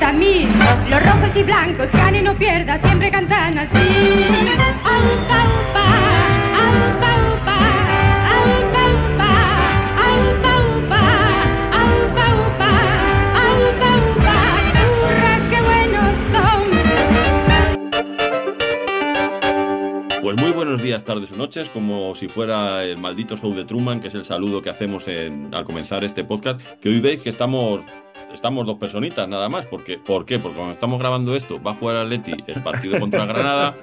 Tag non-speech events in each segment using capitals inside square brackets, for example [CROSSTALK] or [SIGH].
gusta a mí. Los rojos y blancos, gane no pierda, siempre cantan así. Aupa, upa. Pues muy buenos días, tardes o noches, como si fuera el maldito show de Truman, que es el saludo que hacemos al comenzar este podcast, que hoy veis que estamos, estamos dos personitas nada más. Porque, ¿Por qué? Porque cuando estamos grabando esto, va a jugar Atleti el partido contra Granada,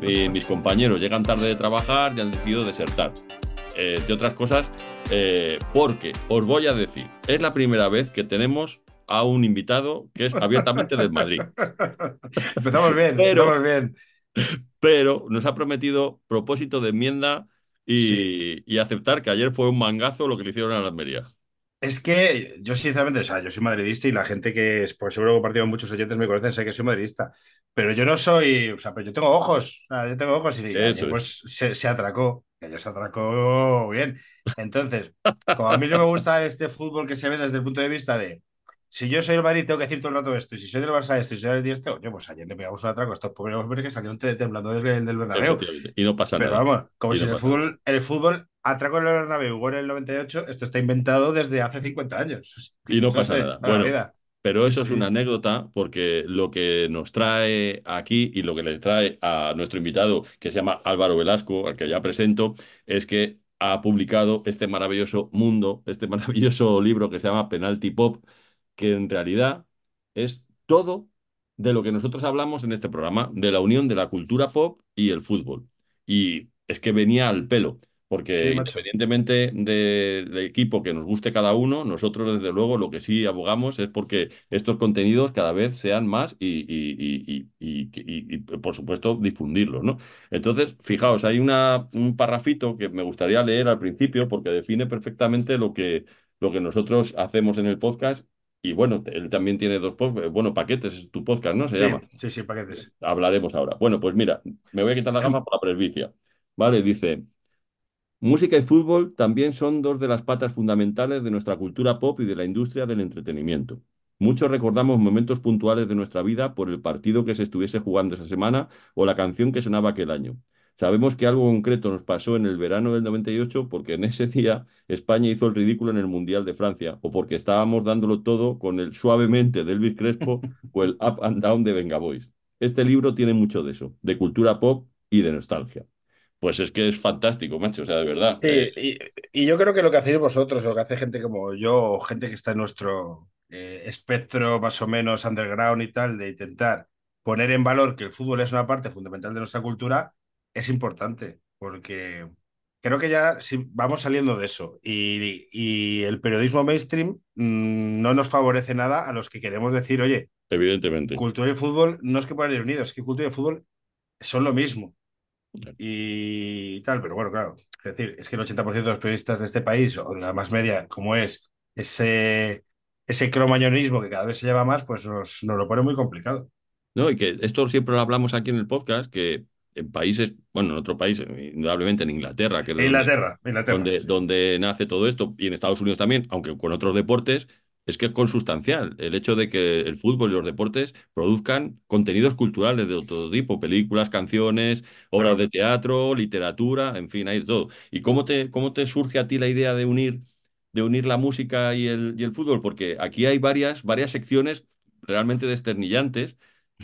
mis compañeros llegan tarde de trabajar y han decidido desertar. Eh, de otras cosas, eh, porque os voy a decir, es la primera vez que tenemos a un invitado que es abiertamente del Madrid. Empezamos bien, Pero- empezamos bien. pero nos ha prometido propósito de enmienda y, y aceptar que ayer fue un mangazo lo que le hicieron a la Almería. Es que yo sinceramente, o sea, yo soy madridista y la gente que es, pues seguro que he compartido muchos oyentes me conocen, sé que soy madridista, pero yo no soy, o sea, pero yo tengo ojos, o sea, yo tengo ojos y Eso pues se, se atracó, ayer se atracó bien. Entonces, como a mí no me gusta este fútbol que se ve desde el punto de vista de si yo soy el Madrid tengo que decir todo el rato esto, y si soy del Barça esto, y si soy del esto, oye, pues ayer le pegamos un atraco a estos pobres hombres que salieron te- temblando desde el del Bernabéu. Y no pasa Pero nada. vamos, como Y si no el fútbol, el fútbol, atraco en el Bernabéu, gol en el 98, esto está inventado desde hace 50 años. Y no pasa nada. Bueno. Pero Sí, eso es una anécdota porque lo que nos trae aquí y lo que les trae a nuestro invitado, que se llama Álvaro Velasco, al que ya presento, es que ha publicado este maravilloso mundo, este [LAUGHS] maravilloso libro que se llama Penalty Pop, que en realidad es todo de lo que nosotros hablamos en este programa, de la unión de la cultura pop y el fútbol. Y es que venía al pelo. Porque Sí, independientemente de- del equipo que nos guste cada uno, nosotros desde luego lo que sí abogamos es porque estos contenidos cada vez sean más y, y- y- y- y- y- y, por supuesto difundirlos, ¿no? Entonces, fijaos, hay una, un parrafito que me gustaría leer al principio porque define perfectamente lo que, lo que nosotros hacemos en el podcast. Y bueno, él también tiene dos pod- bueno, paquetes, es tu podcast, ¿no? Se Sí, llama. sí, sí, paquetes. Hablaremos ahora. Bueno, pues mira, me voy a quitar la gafa por la presbicia. Vale, dice, música y fútbol también son dos de las patas fundamentales de nuestra cultura pop y de la industria del entretenimiento. Muchos recordamos momentos puntuales de nuestra vida por el partido que se estuviese jugando esa semana o la canción que sonaba aquel año. Sabemos que algo concreto nos pasó en el verano del 98 porque en ese día España hizo el ridículo en el Mundial de Francia o porque estábamos dándolo todo con el suavemente de Elvis Crespo [LAUGHS] o el Up and Down de Venga Boys. Este libro tiene mucho de eso, de cultura pop y de nostalgia. Pues es que es fantástico, macho, o sea, de verdad. Sí, Eh, y, y yo creo que lo que hacéis vosotros, lo que hace gente como yo, o gente que está en nuestro eh, espectro más o menos underground y tal, de intentar poner en valor que el fútbol es una parte fundamental de nuestra cultura, es importante, porque creo que ya sí, vamos saliendo de eso. Y, y el periodismo mainstream mm, no nos favorece nada a los que queremos decir, oye, evidentemente. cultura y fútbol no es que puedan ir unidos, es que cultura y fútbol son lo mismo. Y tal, pero bueno, claro, es decir, es que el 80% de los periodistas de este país, o de la más media, como es ese, ese cromañonismo que cada vez se lleva más, pues nos, nos lo pone muy complicado. No, y que esto siempre lo hablamos aquí en el podcast, que en países, bueno, en otro país, indudablemente en Inglaterra, que es donde- Inglaterra, Inglaterra. donde, sí. donde nace todo esto, y en Estados Unidos también, aunque con otros deportes, es que es consustancial el hecho de que el fútbol y los deportes produzcan contenidos culturales de todo tipo, películas, canciones, obras Claro. de teatro, literatura, en fin, hay de todo. ¿Y cómo te, cómo te surge a ti la idea de unir, de unir la música y el, y el fútbol? Porque aquí hay varias, varias secciones realmente desternillantes.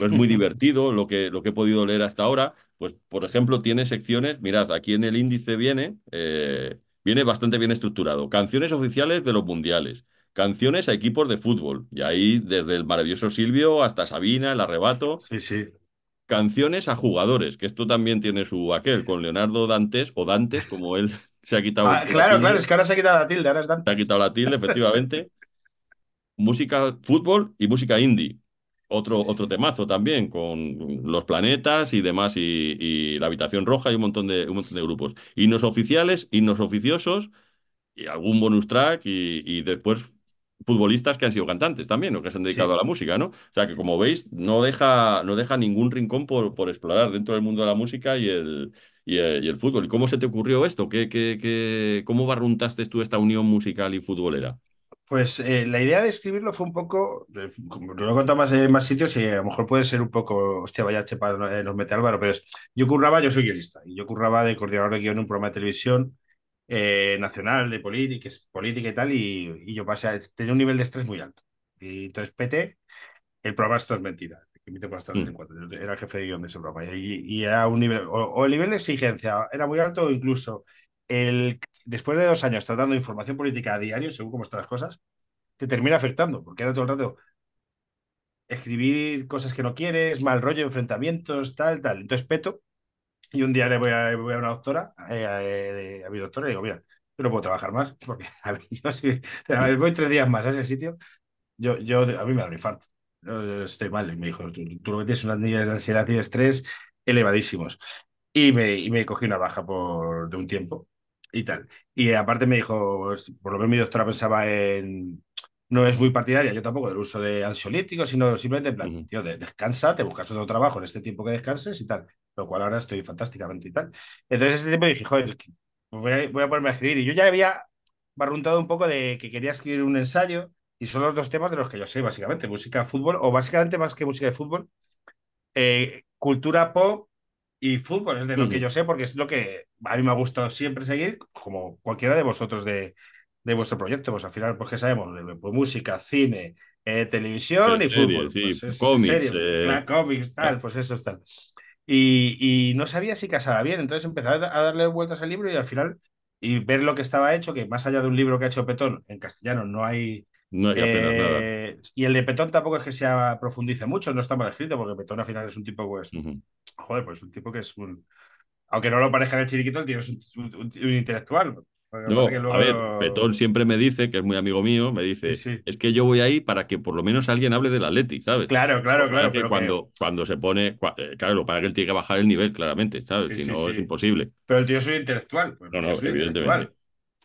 Es muy divertido lo que, lo que he podido leer hasta ahora. Pues, por ejemplo, tiene secciones, mirad, aquí en el índice viene, eh, viene bastante bien estructurado. Canciones oficiales de los mundiales, canciones a equipos de fútbol, y ahí desde el maravilloso Silvio hasta Sabina, el arrebato, Sí, sí. canciones a jugadores, que esto también tiene su aquel, con Leonardo Dantes, o Dantes, como él [LAUGHS] se ha quitado. Ah, la claro, tilde, claro, es que ahora se ha quitado la tilde, ahora es Se ha quitado la tilde, efectivamente. música, fútbol y música indie. Otro, otro temazo también, con los planetas y demás, y, y la habitación roja y un montón de, un montón de grupos. Himnos oficiales, himnos oficiosos, y algún bonus track, y, y después futbolistas que han sido cantantes también, o que se han dedicado Sí. a la música, ¿no? O sea que como veis, no deja, no deja ningún rincón por, por explorar dentro del mundo de la música y el, y el, y el fútbol. ¿Y cómo se te ocurrió esto? ¿Qué, qué, qué- cómo barruntaste tú esta unión musical y futbolera? Pues eh, la idea de escribirlo fue un poco, eh, como lo he contado más en más sitios y a lo mejor puede ser un poco, hostia, vaya chepa, eh, nos mete Álvaro, pero es, yo curraba, yo soy guionista, y yo curraba de coordinador de guion en un programa de televisión eh, nacional de política, política y tal, y, y yo pasé a, tenía un nivel de estrés muy alto. Y entonces PT, el programa Esto es mentira, que emite por en Mm, cuatro, era el jefe de guion de ese programa, y, y era un nivel, o, o el nivel de exigencia era muy alto, o incluso el, después de dos años tratando información política a diario, según cómo están las cosas, te termina afectando, porque era todo el rato escribir cosas que no quieres, mal rollo, enfrentamientos, tal, tal. Entonces peto y un día le voy a, una doctora, eh, eh, a mi doctora, y digo, mira, yo no puedo trabajar más, porque [LAUGHS] a mí, yo si voy tres días más a ese sitio, yo, yo, a mí me da un infarto. Estoy mal. Y me dijo, tú, lo que tienes son unos niveles de ansiedad y de estrés elevadísimos. Y me, y me cogí una baja por, de un tiempo y tal. Y aparte me dijo, pues, por lo menos mi doctora pensaba en, no es muy partidaria, yo tampoco, del uso de ansiolíticos, sino simplemente en plan, tío, de- descansa, te buscas otro trabajo en este tiempo que descanses y tal. Lo cual ahora estoy fantásticamente y tal. Entonces ese tiempo dije, joder, que voy a, voy a ponerme a escribir. Y yo ya había barruntado un poco de que quería escribir un ensayo y son los dos temas de los que yo sé, básicamente, música, fútbol, o básicamente más que música de fútbol, eh, cultura pop y fútbol, es de lo que yo sé, porque es lo que a mí me ha gustado siempre seguir, como cualquiera de vosotros de, de vuestro proyecto. Pues al final, pues que sabemos, pues, música, cine, eh, televisión y fútbol, sí, pues es cómics. eh, la cómics, tal, pues eso es tal. Y, y no sabía si casaba bien, entonces empecé a a darle vueltas al libro y al final, y ver lo que estaba hecho, que más allá de un libro que ha hecho Petón, en castellano no hay no hay apenas nada. eh, y el de Petón tampoco es que se profundice mucho, no está mal escrito, porque Petón al final es un tipo, pues, joder, pues un tipo que es un, aunque no lo parezca en el chiriquito, el tío es un, un- un- un intelectual. Que que a ver, Petón siempre me dice, que es muy amigo mío, me dice, sí, es que yo voy ahí para que por lo menos alguien hable del Atleti, ¿sabes? claro, claro, que es claro, que pero que, cuando, cuando se pone, eh, claro, lo que es que él tiene que bajar el nivel, claramente, ¿sabes? sí, Si no, es imposible. pero el tío es un intelectual, pues No, no, evidentemente. intelectual.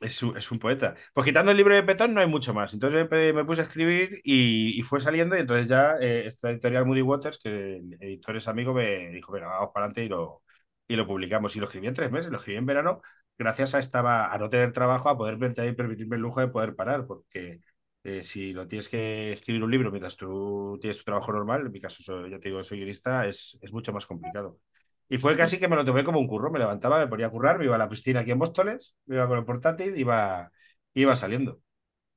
Es un, es un poeta. Pues quitando el libro de Petón no hay mucho más. Entonces me, puse a escribir y, fue saliendo y entonces ya eh, esta editorial Moody Waters, que el editor es amigo, me dijo, venga, vamos para adelante y lo, y lo publicamos. Y lo escribí en tres meses, lo escribí en verano, gracias a, estaba, a no tener trabajo, a poder y permitirme el lujo de poder parar, porque eh, si lo tienes que escribir un libro mientras tú tienes tu trabajo normal, en mi caso soy- ya te digo, soy guionista, es, es mucho más complicado. Y fue casi que me lo tomé como un curro, me levantaba, me ponía a currar, me iba a la piscina aquí en Móstoles, me iba con el portátil, iba, iba saliendo.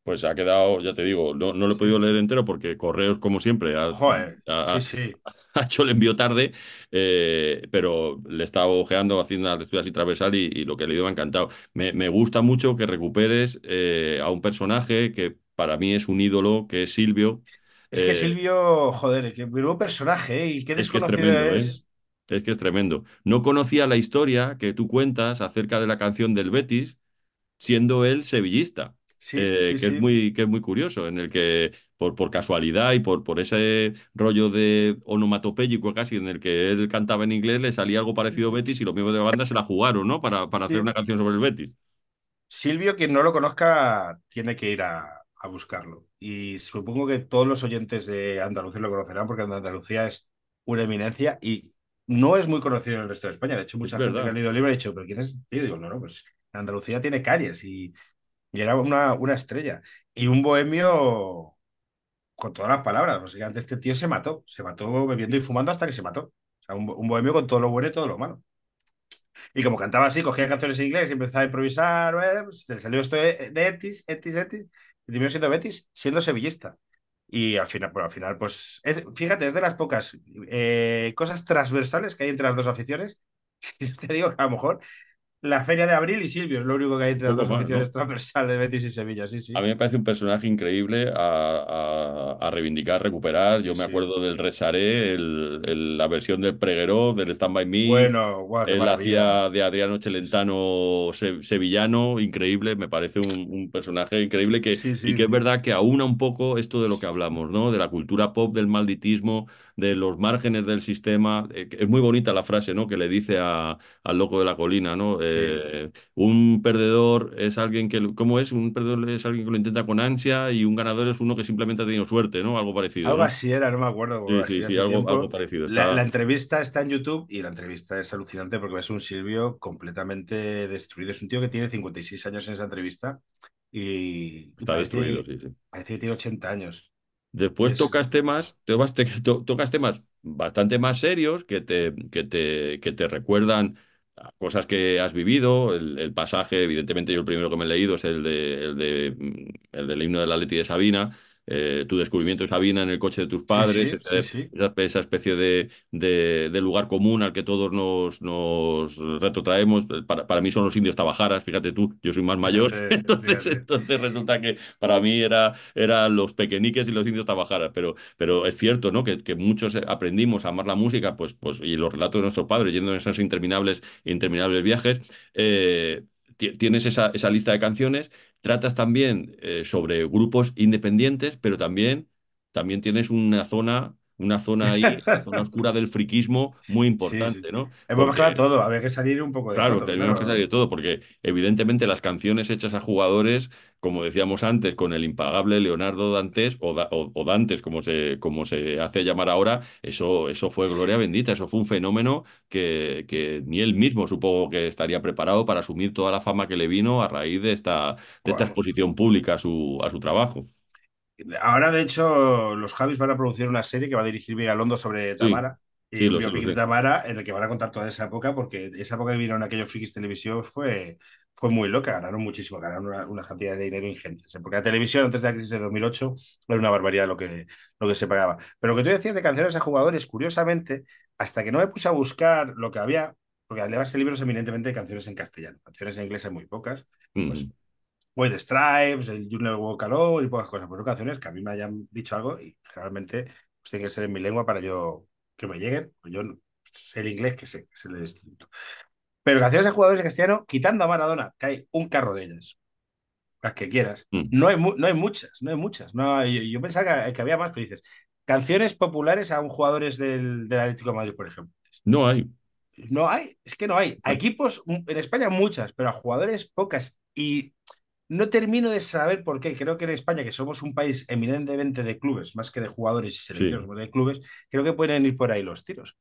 Pues ha quedado, ya te digo, no, no lo he podido leer entero porque Correos, como siempre, ha, Joder, sí, ha- sí. [LAUGHS] ha hecho el envío tarde, eh, pero le he estado ojeando, haciendo una lectura así transversal y, y lo que he leído me ha encantado. Me, me gusta mucho que recuperes eh, a un personaje que para mí es un ídolo, que es Silvio. Es que Eh, Silvio, joder, qué nuevo personaje, ¿eh? Y qué es que es desconocido tremendo, es. Es que es tremendo. No conocía la historia que tú cuentas acerca de la canción del Betis, siendo él sevillista, Sí, eh, sí, que es muy, que es muy curioso, en el que por, por casualidad y por, por ese rollo de onomatopéyico casi en el que él cantaba en inglés, le salía algo parecido a. Betis y los miembros de la banda se la jugaron, ¿no? Para, para hacer una canción sobre el Betis. Silvio, quien no lo conozca, tiene que ir a, a buscarlo. Y supongo que todos los oyentes de Andalucía lo conocerán, porque Andalucía es una eminencia y no es muy conocido en el resto de España. De hecho, Es mucha gente que ha verdad. leído el libro ha dicho, ¿pero quién es este tío? Digo, no, no, pues Andalucía tiene calles y, y era una, una estrella. Y un bohemio con todas las palabras. Básicamente, este tío se mató. Se mató bebiendo y fumando hasta que se mató. O sea, un, un bohemio con todo lo bueno y todo lo malo. Y como cantaba así, cogía canciones en inglés y empezaba a improvisar, eh, pues, le salió esto de, de Etis, Etis, Etis, y terminó siendo Betis, siendo sevillista. Y al final, bueno, al final, pues, es, fíjate, es de las pocas eh, cosas transversales que hay entre las dos aficiones. [LAUGHS] Yo te digo que a lo mejor la Feria de Abril y Silvio es lo único que hay entre las Poco dos ¿no? transversales de Betis y Sevilla, sí, A sí. mí me parece un personaje increíble a, a- a reivindicar, recuperar. Yo me sí. acuerdo del Resaré, el- el- la versión del Pregueró, del Stand By Me. Bueno, guau, Él maravilla. hacía de Adriano se- sevillano, increíble, me parece un, un personaje increíble que, Sí, y que es verdad que aúna un poco esto de lo que hablamos, ¿no? De la cultura pop, del malditismo, de los márgenes del sistema. Eh, es muy bonita la frase, ¿no? Que le dice a- al loco de la colina, ¿no? Sí. Eh, un perdedor es alguien que, ¿cómo es? Un perdedor es alguien que lo intenta con ansia y un ganador es uno que simplemente ha tenido suerte, ¿no? Algo parecido, Algo ¿no? así era, no me acuerdo, Sí, sí, sí, algo, algo parecido. La, entrevista está en YouTube y la entrevista es alucinante porque es un Silvio completamente destruido. Es un tío que tiene 56 años en esa entrevista y, Está destruido, sí, sí. parece que tiene 80 años. Después es, tocas temas, te vas- te- to- tocas temas bastante más serios que te, que te, que te recuerdan a cosas que has vivido. El, el pasaje, evidentemente, yo el primero que me he leído es el de, el de, mm, el del himno de la Leti de Sabina. Eh, tu descubrimiento de Sabina en el coche de tus padres, sí, sí, esa, sí. esa- esa especie de, de- de lugar común al que todos nos, nos retrotraemos. Para, para mí son los indios tabajaras, fíjate tú, yo soy más mayor, [LAUGHS] entonces, entonces resulta que para mí era, eran los pequeñiques y los indios tabajaras, pero, pero es cierto, ¿no? Que, que muchos aprendimos a amar la música, pues, pues, y los relatos de nuestros padres, yendo en esos interminables, interminables viajes, eh, tienes esa, esa lista de canciones, tratas también eh, sobre grupos independientes, pero también, también tienes una zona, una zona ahí, la [LAUGHS] zona oscura del friquismo muy Sí, sí. importante, ¿no? Hemos mezclado todo, había que salir un poco de Claro, todo, tenemos que salir claro. de todo, porque evidentemente las canciones hechas a jugadores, como decíamos antes, con el impagable Leonardo Dantes o, Da- o- o Dantes, como se, como se hace llamar ahora, eso, eso fue gloria bendita, eso fue un fenómeno que, que ni él mismo supongo que estaría preparado para asumir toda la fama que le vino a raíz de esta, de esta exposición pública a su, a su trabajo. Ahora, de hecho, los Javis van a producir una serie que va a dirigir Vigalondo sobre Sí, Tamara. Y sí, lo biopic de. Tamara en el que van a contar toda esa época, porque esa época que vinieron aquellos frikis televisivos fue, fue muy loca, ganaron muchísimo, ganaron una, una cantidad de dinero ingentes. Porque la televisión antes de la crisis de 2008 era una barbaridad lo que, lo que se pagaba. Pero lo que tú decías de canciones a jugadores, curiosamente, hasta que no me puse a buscar lo que había, porque además el libro es eminentemente de canciones en castellano, canciones en inglés hay muy pocas, pues Mm. White Stripes, el You Never Walk Alone y pocas cosas, pero son canciones que a mí me hayan dicho algo y generalmente pues, tiene que ser en mi lengua para yo que me lleguen. Pues yo sé el inglés que sé, que es el de instituto. Pero canciones de jugadores de castellano, quitando a Maradona, que hay un carro de ellas, las que quieras. Mm. No hay, no hay muchas, no hay muchas. No yo pensaba que, que había más, pero dices, canciones populares a un jugadores del, del Atlético de Madrid, por ejemplo. No hay. No hay, es que no hay. A equipos, en España muchas, pero a jugadores pocas. Y no termino de saber por qué. Creo que en España, que somos un país eminentemente de clubes, más que de jugadores y selecciones, Sí. de clubes, creo que pueden ir por ahí los tiros.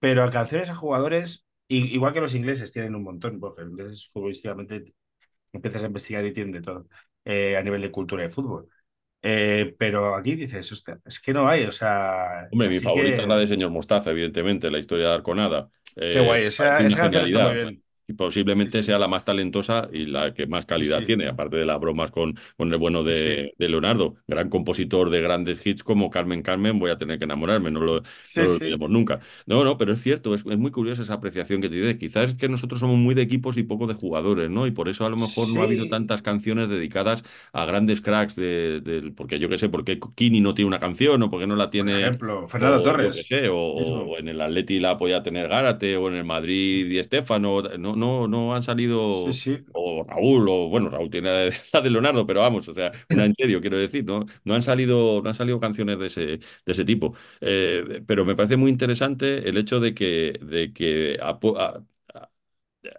Pero a canciones a jugadores, igual que los ingleses tienen un montón, porque los ingleses futbolísticamente empiezas a investigar y tienen de todo eh, a nivel de cultura de fútbol. Eh, pero aquí dices, "Hostia, es que no hay, o sea, Hombre, mi favorita es la de Señor Mostaza, evidentemente, la historia de Arconada. qué Eh, guay, me esa, esa canción está muy bien. Y posiblemente sí, sea la más talentosa y la que más calidad sí, tiene, aparte de las bromas con, con el bueno de, de Leonardo, gran compositor de grandes hits como Carmen Carmen, voy a tener que enamorarme, no lo, no lo olvidemos nunca. No, no, pero es cierto, es, es muy curiosa esa apreciación que te dices. Quizás es que nosotros somos muy de equipos y poco de jugadores, ¿no? Y por eso a lo mejor no ha habido tantas canciones dedicadas a grandes cracks de, del- porque yo qué sé, porque Kini no tiene una canción o porque no la por tiene ejemplo, Fernando o Torres. sé, o, o en el Atleti la podía tener Gárate, o en el Madrid Di Stéfano, no, no, no han Sí, salido, sí. o Raúl, o bueno, Raúl tiene la de [LAUGHS] Leonardo, pero vamos, o sea, una en serio, quiero decir, ¿no? No han salido, no han salido canciones de ese, de ese tipo. Eh, pero me parece muy interesante el hecho de que, de que apo- a- a-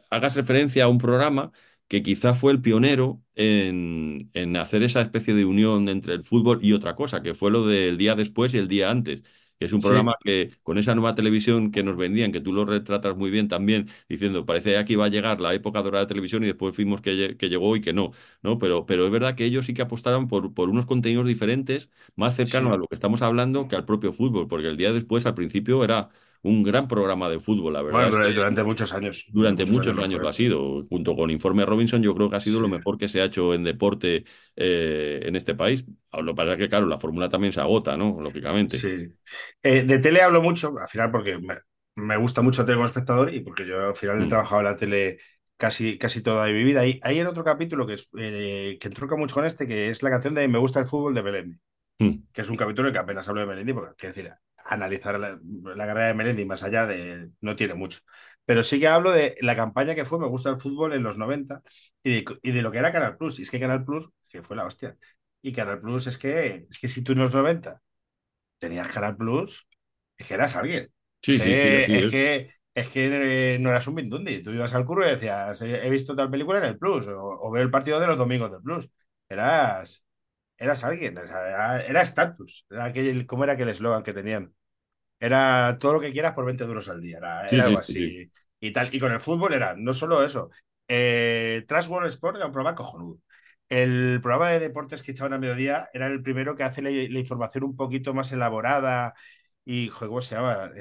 hagas referencia a un programa que quizá fue el pionero en, en hacer esa especie de unión entre el fútbol y otra cosa, que fue lo del día después y el día antes. Que es un programa Sí, que con esa nueva televisión que nos vendían, que tú lo retratas muy bien también, diciendo, parece que iba a llegar la época dorada de televisión y después fuimos que, que llegó y que no, ¿no? Pero, pero es verdad que ellos sí que apostaron por, por unos contenidos diferentes, más cercanos a lo que estamos hablando que al propio fútbol, porque el día después, al principio, era un gran programa de fútbol, la verdad Bueno, es que durante, muchos años, durante muchos muchos años lo años lo fue. ha sido. Junto con Informe Robinson, yo creo que ha sido lo mejor que se ha hecho en deporte eh, en este país. Lo que pasa es que, claro, la fórmula también se agota, ¿no? Lógicamente. sí. Eh, de tele hablo mucho, al final porque me, me gusta mucho tele como espectador y porque yo al final he Mm, trabajado en la tele casi, casi toda mi vida. Y hay en otro capítulo que, es, eh, que entronca mucho con este, que es la canción de Me gusta el fútbol de Melendi, mm, que es un capítulo en que apenas hablo de Melendi, porque quiero decir, analizar la, la carrera de Melendi más allá de no tiene mucho. Pero sí que hablo de la campaña que fue Me gusta el fútbol en los 90 y de, y de lo que era Canal Plus. Y es que Canal Plus, que fue la hostia. Y Canal Plus es que, es que si tú en los 90 tenías Canal Plus, es que eras alguien. Sí, sí, sí, es es. que, es que eh, no eras un Mindundi. Tú ibas al curro y decías, he he visto tal película en el Plus, o, o veo el partido de los domingos del Plus. Eras, eras alguien, era era estatus. Era aquel, ¿cómo era aquel eslogan que tenían? Era todo lo que quieras por 20 duros al día. Era, Sí, era sí, algo sí, sí. así. Y tal. Y con el fútbol era no solo eso. Eh, Trans World Sport era un programa cojonudo. el programa de deportes que echaban a mediodía era el primero que hace la, la información un poquito más elaborada y, joder, ¿cómo se llama?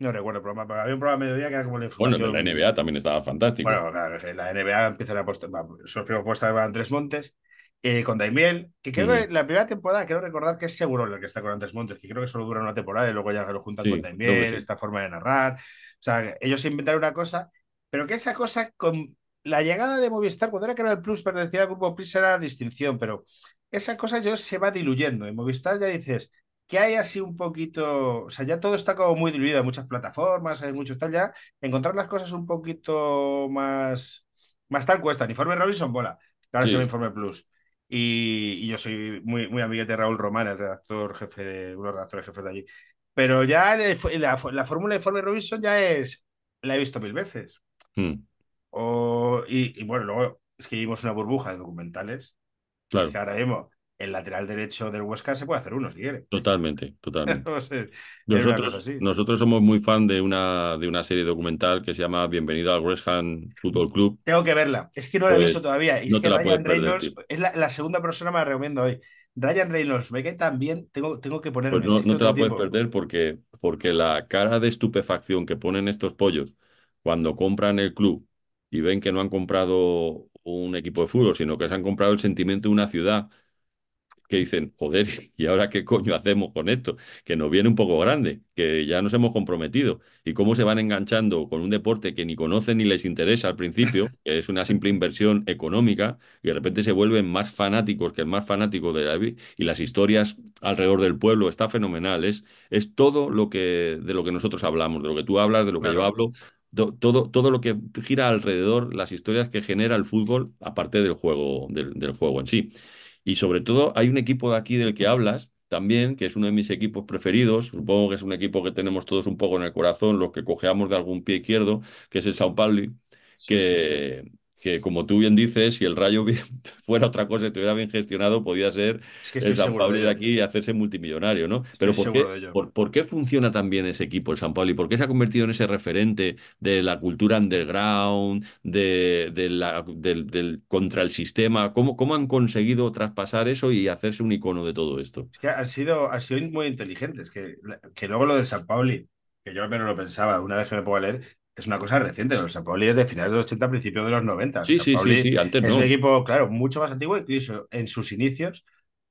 No recuerdo el programa, pero había un programa de mediodía que era como la Bueno, información. de la NBA también estaba fantástico. Bueno, claro, la NBA empieza a apostar, sus primeros puestos eran Tres Montes, eh, con Daimiel, que creo que Ujú. la primera temporada, quiero recordar que es seguro el que está con Andrés Montes, que creo que solo dura una temporada y luego ya lo juntan Sí, con que Daimiel, sí. esta forma de narrar. O sea, ellos inventaron una cosa, pero que esa cosa con la llegada de Movistar, cuando era Canal Plus, pertenecía al grupo Plus, era la distinción, pero esa cosa yo se va diluyendo. En Movistar ya dices que hay así un poquito, o sea, ya todo está como muy diluido, hay muchas plataformas, hay muchos tal, ya encontrar las cosas un poquito más, más tal cuesta. Informe Robinson, bola, que ahora se Sí, Informe Plus. Y, y yo soy muy, muy amiguete de Raúl Román, el redactor jefe de, uno de los redactores jefes de allí. Pero ya el- la, la fórmula de Informe Robinson ya es, la he visto mil veces. Mm, O, y, y bueno, luego es que vimos una burbuja de documentales. Es claro, que ahora mismo el lateral derecho del Huesca se puede hacer uno si quiere. [LAUGHS] totalmente, totalmente. No sé, Nosotros, somos muy fan de una, de una serie documental que se llama Bienvenido al West Ham Football Club. Tengo que verla. Es que no la he Pues visto todavía. Y no es que Ryan Reynolds es la, la segunda persona que me recomiendo hoy. Ryan Reynolds, me cae tan bien. Tengo, tengo que Pues ponerme. no, no no te la puedes tiempo. perder porque, porque la cara de estupefacción que ponen estos pollos cuando compran el club y ven que no han comprado un equipo de fútbol, sino que se han comprado el sentimiento de una ciudad que dicen, joder, [LAUGHS] ¿y ahora qué coño hacemos con esto? Que nos viene un poco grande, que ya nos hemos comprometido. Y cómo se van enganchando con un deporte que ni conocen ni les interesa al principio, [LAUGHS] que es una simple inversión económica, y de repente se vuelven más fanáticos que el más fanático de la y las historias alrededor del pueblo, está fenomenal. Es, es todo lo que, de lo que nosotros hablamos, de lo que tú hablas, de lo que yo hablo. to- Todo, todo lo que gira alrededor, las historias que genera el fútbol, aparte del juego, del del juego en sí. Y sobre todo hay un equipo de aquí del que hablas también, que es uno de mis equipos preferidos, supongo que es un equipo que tenemos todos un poco en el corazón, los que cojeamos de algún pie izquierdo, que es el Sao Paulo, Sí, sí, sí. Que, como tú bien dices, si el Rayo [LAUGHS] bien- fuera otra cosa y estuviera bien gestionado, podía ser Es que el seguro Paulo de aquí y hacerse multimillonario, ¿no? Estoy Pero ¿por qué, por, por qué funciona tan bien ese equipo, el Sao Paulo? ¿Por qué se ha convertido en ese referente de la cultura underground, de, de la, del, del- contra el sistema? ¿Cómo, cómo han conseguido traspasar eso y hacerse un icono de todo esto? Es que han sido, han sido muy inteligentes. Que, que luego lo del San Pauli, que yo al menos lo pensaba una vez que me a leer, es una cosa reciente. El San Pauli es de finales de los 80, principios de los 90. El Sí, sí, sí, sí, antes es un no. equipo, claro, mucho más antiguo, incluso en sus inicios,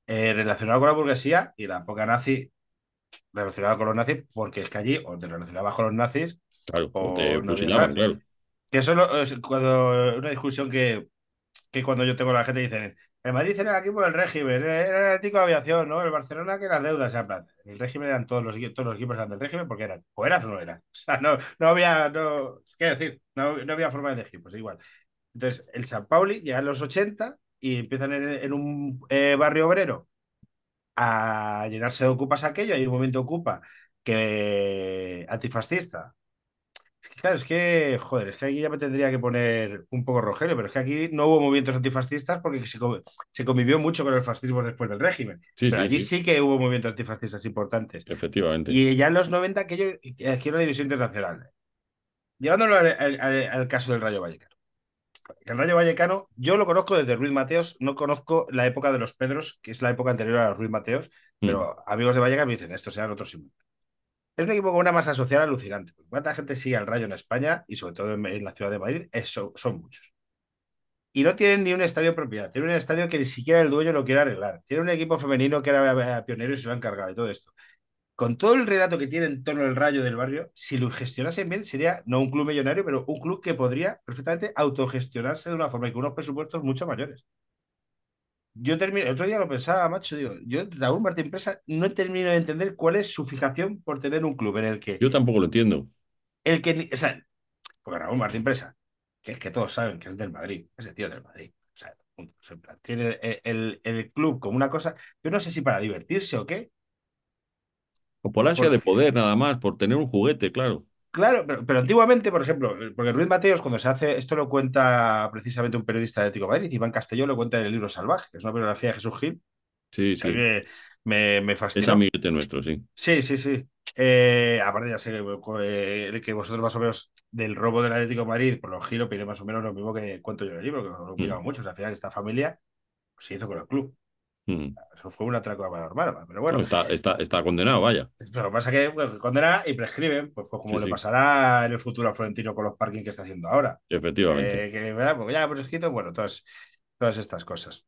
eh, relacionado con la burguesía y la época nazi, relacionado con los nazis, porque es que allí o te relacionabas con los nazis Claro, o te no. fusilaban, claro. que eso es cuando una discusión que, que cuando yo tengo la gente dicen, el Madrid era el equipo del régimen, era el Atlético de Aviación, ¿no? El Barcelona que las deudas, en plan, el régimen eran todos los, todos los equipos eran del régimen porque eran, o eras o no eras. O sea, no, no había, no, ¿qué decir? No, no había forma de elegir, pues igual. Entonces, el San Pauli llega en los 80 y empiezan en, un eh, barrio obrero a llenarse de ocupas aquello, hay un momento ocupa que antifascista. Es que, claro, es que, joder, es que aquí ya me tendría que poner un poco rogelio, pero es que aquí no hubo movimientos antifascistas porque se, co- se convivió mucho con el fascismo después del régimen. Sí, Pero sí, allí sí, sí que hubo movimientos antifascistas importantes. efectivamente. Y ya en los 90 aquello adquiere una división internacional. Llevándolo al, al- al- al caso del Rayo Vallecano. El Rayo Vallecano, yo lo conozco desde Ruiz Mateos, no conozco la época de los Pedros, que es la época anterior a Ruiz Mateos, Mm. pero amigos de Vallecano me dicen, estos sean otros. Es un equipo con una masa social alucinante. ¿Cuánta gente sigue al Rayo en España y sobre todo en, la ciudad de Madrid? Eso, son muchos. Y no tienen ni un estadio propiedad. Tienen un estadio que ni siquiera el dueño lo quiere arreglar. Tienen un equipo femenino que era pionero y se lo ha encargado y todo esto. Con todo el relato que tiene en torno al Rayo del barrio, si lo gestionasen bien, sería no un club millonario, pero un club que podría perfectamente autogestionarse de una forma y con unos presupuestos mucho mayores. Yo termino, el otro día lo pensaba, macho, digo, yo, Raúl Martín Presa, no termino de entender cuál es su fijación por tener un club en el que Yo tampoco lo entiendo. el que, o sea, porque Raúl Martín Presa, que es que todos saben que es del Madrid, ese tío del Madrid. O sea, tiene el, el- el club como una cosa, yo no sé si para divertirse o qué, O por ansia de poder, nada más, por tener un juguete, claro. Claro, pero, pero antiguamente, por ejemplo, porque Ruiz Mateos, cuando se hace, esto lo cuenta precisamente un periodista de Ético Madrid, Iván Castelló lo cuenta en el libro Salvaje, que es una biografía de Jesús Gil, Sí, que sí. me, me, me Es amiguete nuestro, sí. Sí, sí, sí. Eh, aparte ya sé eh, que vosotros más o menos del robo del Atlético de Madrid, por los giros, opine más o menos lo mismo que cuento yo en el libro, que lo he opinado Mm. mucho. O sea, al final esta familia se hizo con el club. Mm. Eso fue un atraco a mano armada, pero No, bueno. está, está, está condenado, vaya. Pero lo que pasa es que bueno, condena y prescriben, pues, pues como Sí, le sí. pasará en el futuro a Florentino con los parking que está haciendo ahora. Efectivamente. Eh, que ¿verdad? Porque ya hemos escrito, bueno, todas, todas estas cosas.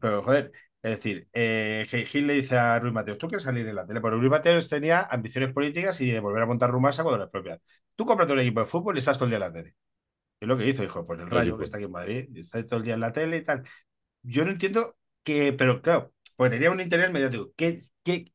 Pero, joder, es decir, eh, Gil le dice a Ruiz Mateos, ¿tú quieres salir en la tele? Porque Ruiz Mateos tenía ambiciones políticas y de volver a montar Rumasa cuando las propias. Tú cómprate un equipo de fútbol y estás todo el día en la tele. Y es lo que hizo, dijo, pues el Rayo, que está aquí en Madrid, está todo el día en la tele y tal. Yo no entiendo que, pero claro, porque tenía un interés mediático. ¿Qué, qué,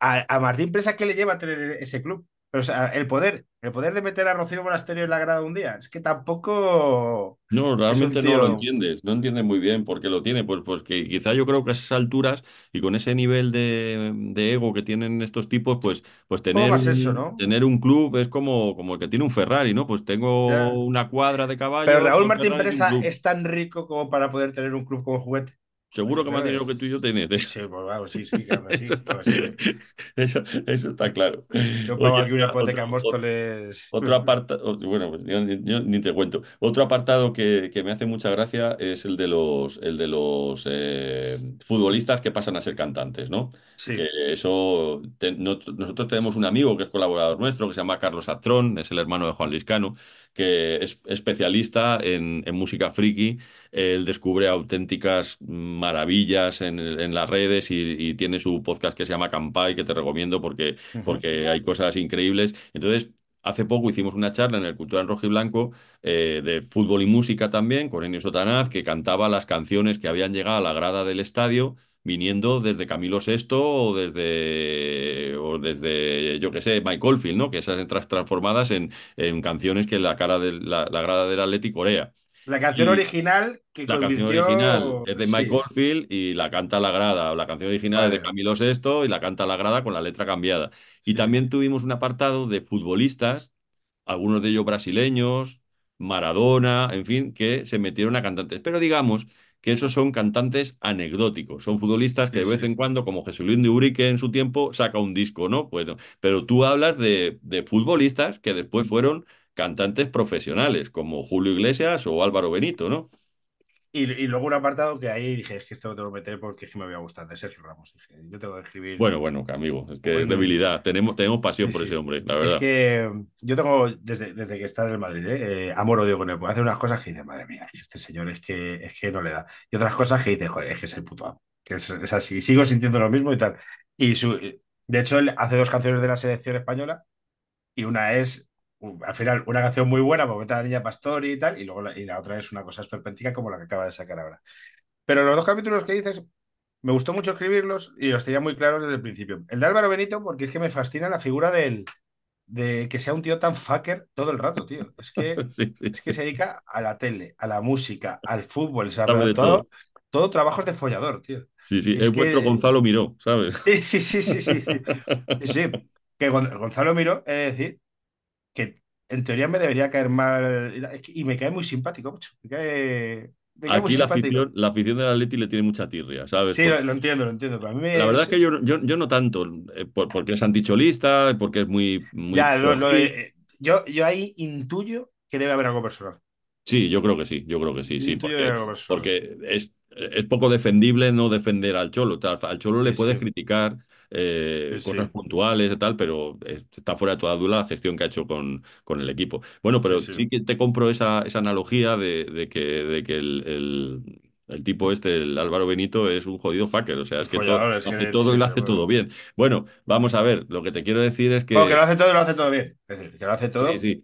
a, a Martín Presa qué le lleva a tener ese club? Pero, o sea, el poder, el poder de meter a Rocío Monasterio en la grada un día, es que tampoco No, realmente no lo entiendes, no entiendes muy bien por qué lo tiene, pues, pues que quizá yo creo que a esas alturas y con ese nivel de, de ego que tienen estos tipos, pues, pues tener eso, un, ¿no? tener un club es como, como el que tiene un Ferrari, ¿no? Pues tengo una cuadra de Pero caballos, Raúl dos Martín Presa es tan rico como para poder tener un club como juguete. Seguro que más dinero que tú y yo tenés. ¿eh? Sí, pues vamos, sí, sí, claro sí, [LAUGHS] Eso claro sí. eso, eso está claro. Yo pago Oye, aquí una hipoteca en Móstoles. Otro apartado, bueno, pues yo, yo ni te cuento. Otro apartado que, que me hace mucha gracia es el de los, el de los eh, futbolistas que pasan a ser cantantes, ¿no? Sí. Que eso, te- no- nosotros tenemos un amigo que es colaborador nuestro, que se llama Carlos Astrón, es el hermano de Juan Liscano, que es especialista en, en música friki. Él descubre auténticas maravillas en, en las redes y, y tiene su podcast que se llama Campai, que te recomiendo porque porque hay cosas increíbles. Entonces, hace poco hicimos una charla en el Cultura en Rojo y Blanco eh, de fútbol y música también, con Ennio Sotanaz, que cantaba las canciones que habían llegado a la grada del estadio viniendo desde Camilo VI o desde, o desde yo qué sé, Mike Oldfield, ¿no? Que esas entras transformadas en, en canciones que la cara de la, la grada del Atlético Corea. La canción Y- original que La canción original es de Sí, Mike Oldfield y la canta la grada. La canción original es de Vale. Camilo VI y la canta la grada con la letra cambiada. Y Sí. también tuvimos un apartado de futbolistas, algunos de ellos brasileños, Maradona, en fin, que se metieron a cantantes. Pero digamos que esos son cantantes anecdóticos. Son futbolistas que de vez en cuando, como Jesulín de Urique en su tiempo, saca un disco, ¿no? Bueno, pero tú hablas de, de futbolistas que después fueron cantantes profesionales, como Julio Iglesias o Álvaro Benito, ¿no? Y, y luego un apartado que ahí dije, es que esto lo tengo que meter porque es que me voy a gustar, de Sergio Ramos. Dije, yo tengo que escribir. Bueno, bueno, amigo, es que es debilidad. Tenemos, tenemos pasión Sí, por sí. ese hombre, la Es verdad. que yo tengo, desde, desde que está en el Madrid, ¿eh? Eh, amor odio con él. Hacer unas cosas que dice, madre mía, es que este señor es que, es que no le da. Y otras cosas que dice, joder, es que es el puto amo. Que es, es así. Sigo sintiendo lo mismo y tal. Y su, de hecho, él hace dos canciones de la selección española y una es, al final, una canción muy buena porque mete a la niña Pastori y tal, y luego la, y la otra es una cosa esperpéntica como la que acaba de sacar ahora. Pero los dos capítulos que dices, me gustó mucho escribirlos y los tenía muy claros desde el principio. El de Álvaro Benito, porque es que me fascina la figura del, de que sea un tío tan fucker todo el rato, tío. Es que, [LAUGHS] Sí, sí, es que se dedica a la tele, a la música, al fútbol, de todo, todo. todo trabajos de follador, tío. sí, sí. es Es vuestro Gonzalo Miró, ¿sabes? [LAUGHS] Sí, sí, sí, sí, sí. sí. Sí, sí. [LAUGHS] Que Gon- Gonzalo Miró, es decir, que en teoría me debería caer mal y me cae muy simpático, mucho. Me cae, me cae muy Aquí la simpático. afición, la afición del Atleti le tiene mucha tirria, ¿sabes? Sí, lo, lo entiendo, lo entiendo. Pero a mí me- la verdad es que yo, yo, yo no tanto, eh, por- porque es anticholista, porque es muy... muy Ya, lo- lo de- eh, yo, yo ahí intuyo que debe haber algo personal. Sí, yo creo que sí, yo creo que sí, sí, porque, es, es poco defendible no defender al Cholo. Al Cholo le Sí, puedes sí. criticar eh, Sí, cosas sí. puntuales y tal, pero es- está fuera de toda duda la gestión que ha hecho con, con el equipo. Bueno, pero Sí, que te compro esa, esa analogía de, de que, de que el, el- el tipo este, el Álvaro Benito, es un jodido fucker. O sea, es que Follador, es lo que hace todo y lo hace bueno. todo bien. Bueno, vamos a ver, lo que te quiero decir es que... Que lo hace todo y lo hace todo bien. Es decir, que lo hace todo. Sí, sí.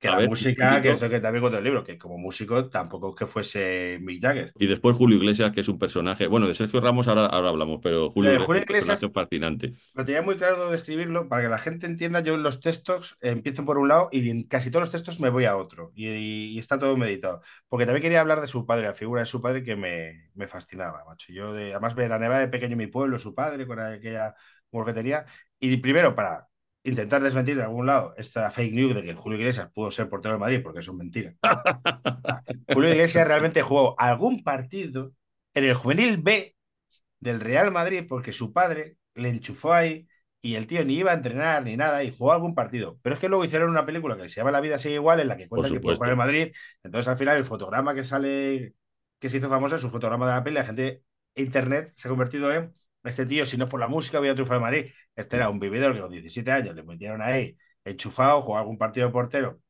Que A la ver, música, Benito- que es lo que también cuento el libro, que como músico tampoco es que fuese Mick Jagger. Y después Julio Iglesias, que es un personaje. Bueno, de Sergio Ramos ahora, ahora hablamos, pero Julio de Iglesias Julio es fascinante. Lo tenía muy claro de escribirlo para que la gente entienda. Yo en los textos eh, empiezo por un lado y en casi todos los textos me voy a otro. Y, y está todo meditado. Porque también quería hablar de su padre, la figura de su padre que me, me fascinaba, macho. Yo de, además veraneaba de pequeño en mi pueblo, su padre, con aquella mujer que tenía. Y primero, para intentar desmentir de algún lado esta fake news de que Julio Iglesias pudo ser portero de Madrid, porque eso es mentira. [LAUGHS] Julio Iglesias realmente jugó algún partido en el juvenil B del Real Madrid porque su padre le enchufó ahí y el tío ni iba a entrenar ni nada y jugó algún partido. Pero es que luego hicieron una película que se llama La vida sigue igual en la que cuentan que supuesto. jugó en Madrid. Entonces al final el fotograma que sale que se hizo famosa en su fotograma de la peli, la gente, internet se ha convertido en, este tío, si no es por la música, voy a triunfar en Madrid. Este era un vividor que con 17 años le metieron ahí enchufado, jugó algún partido de portero,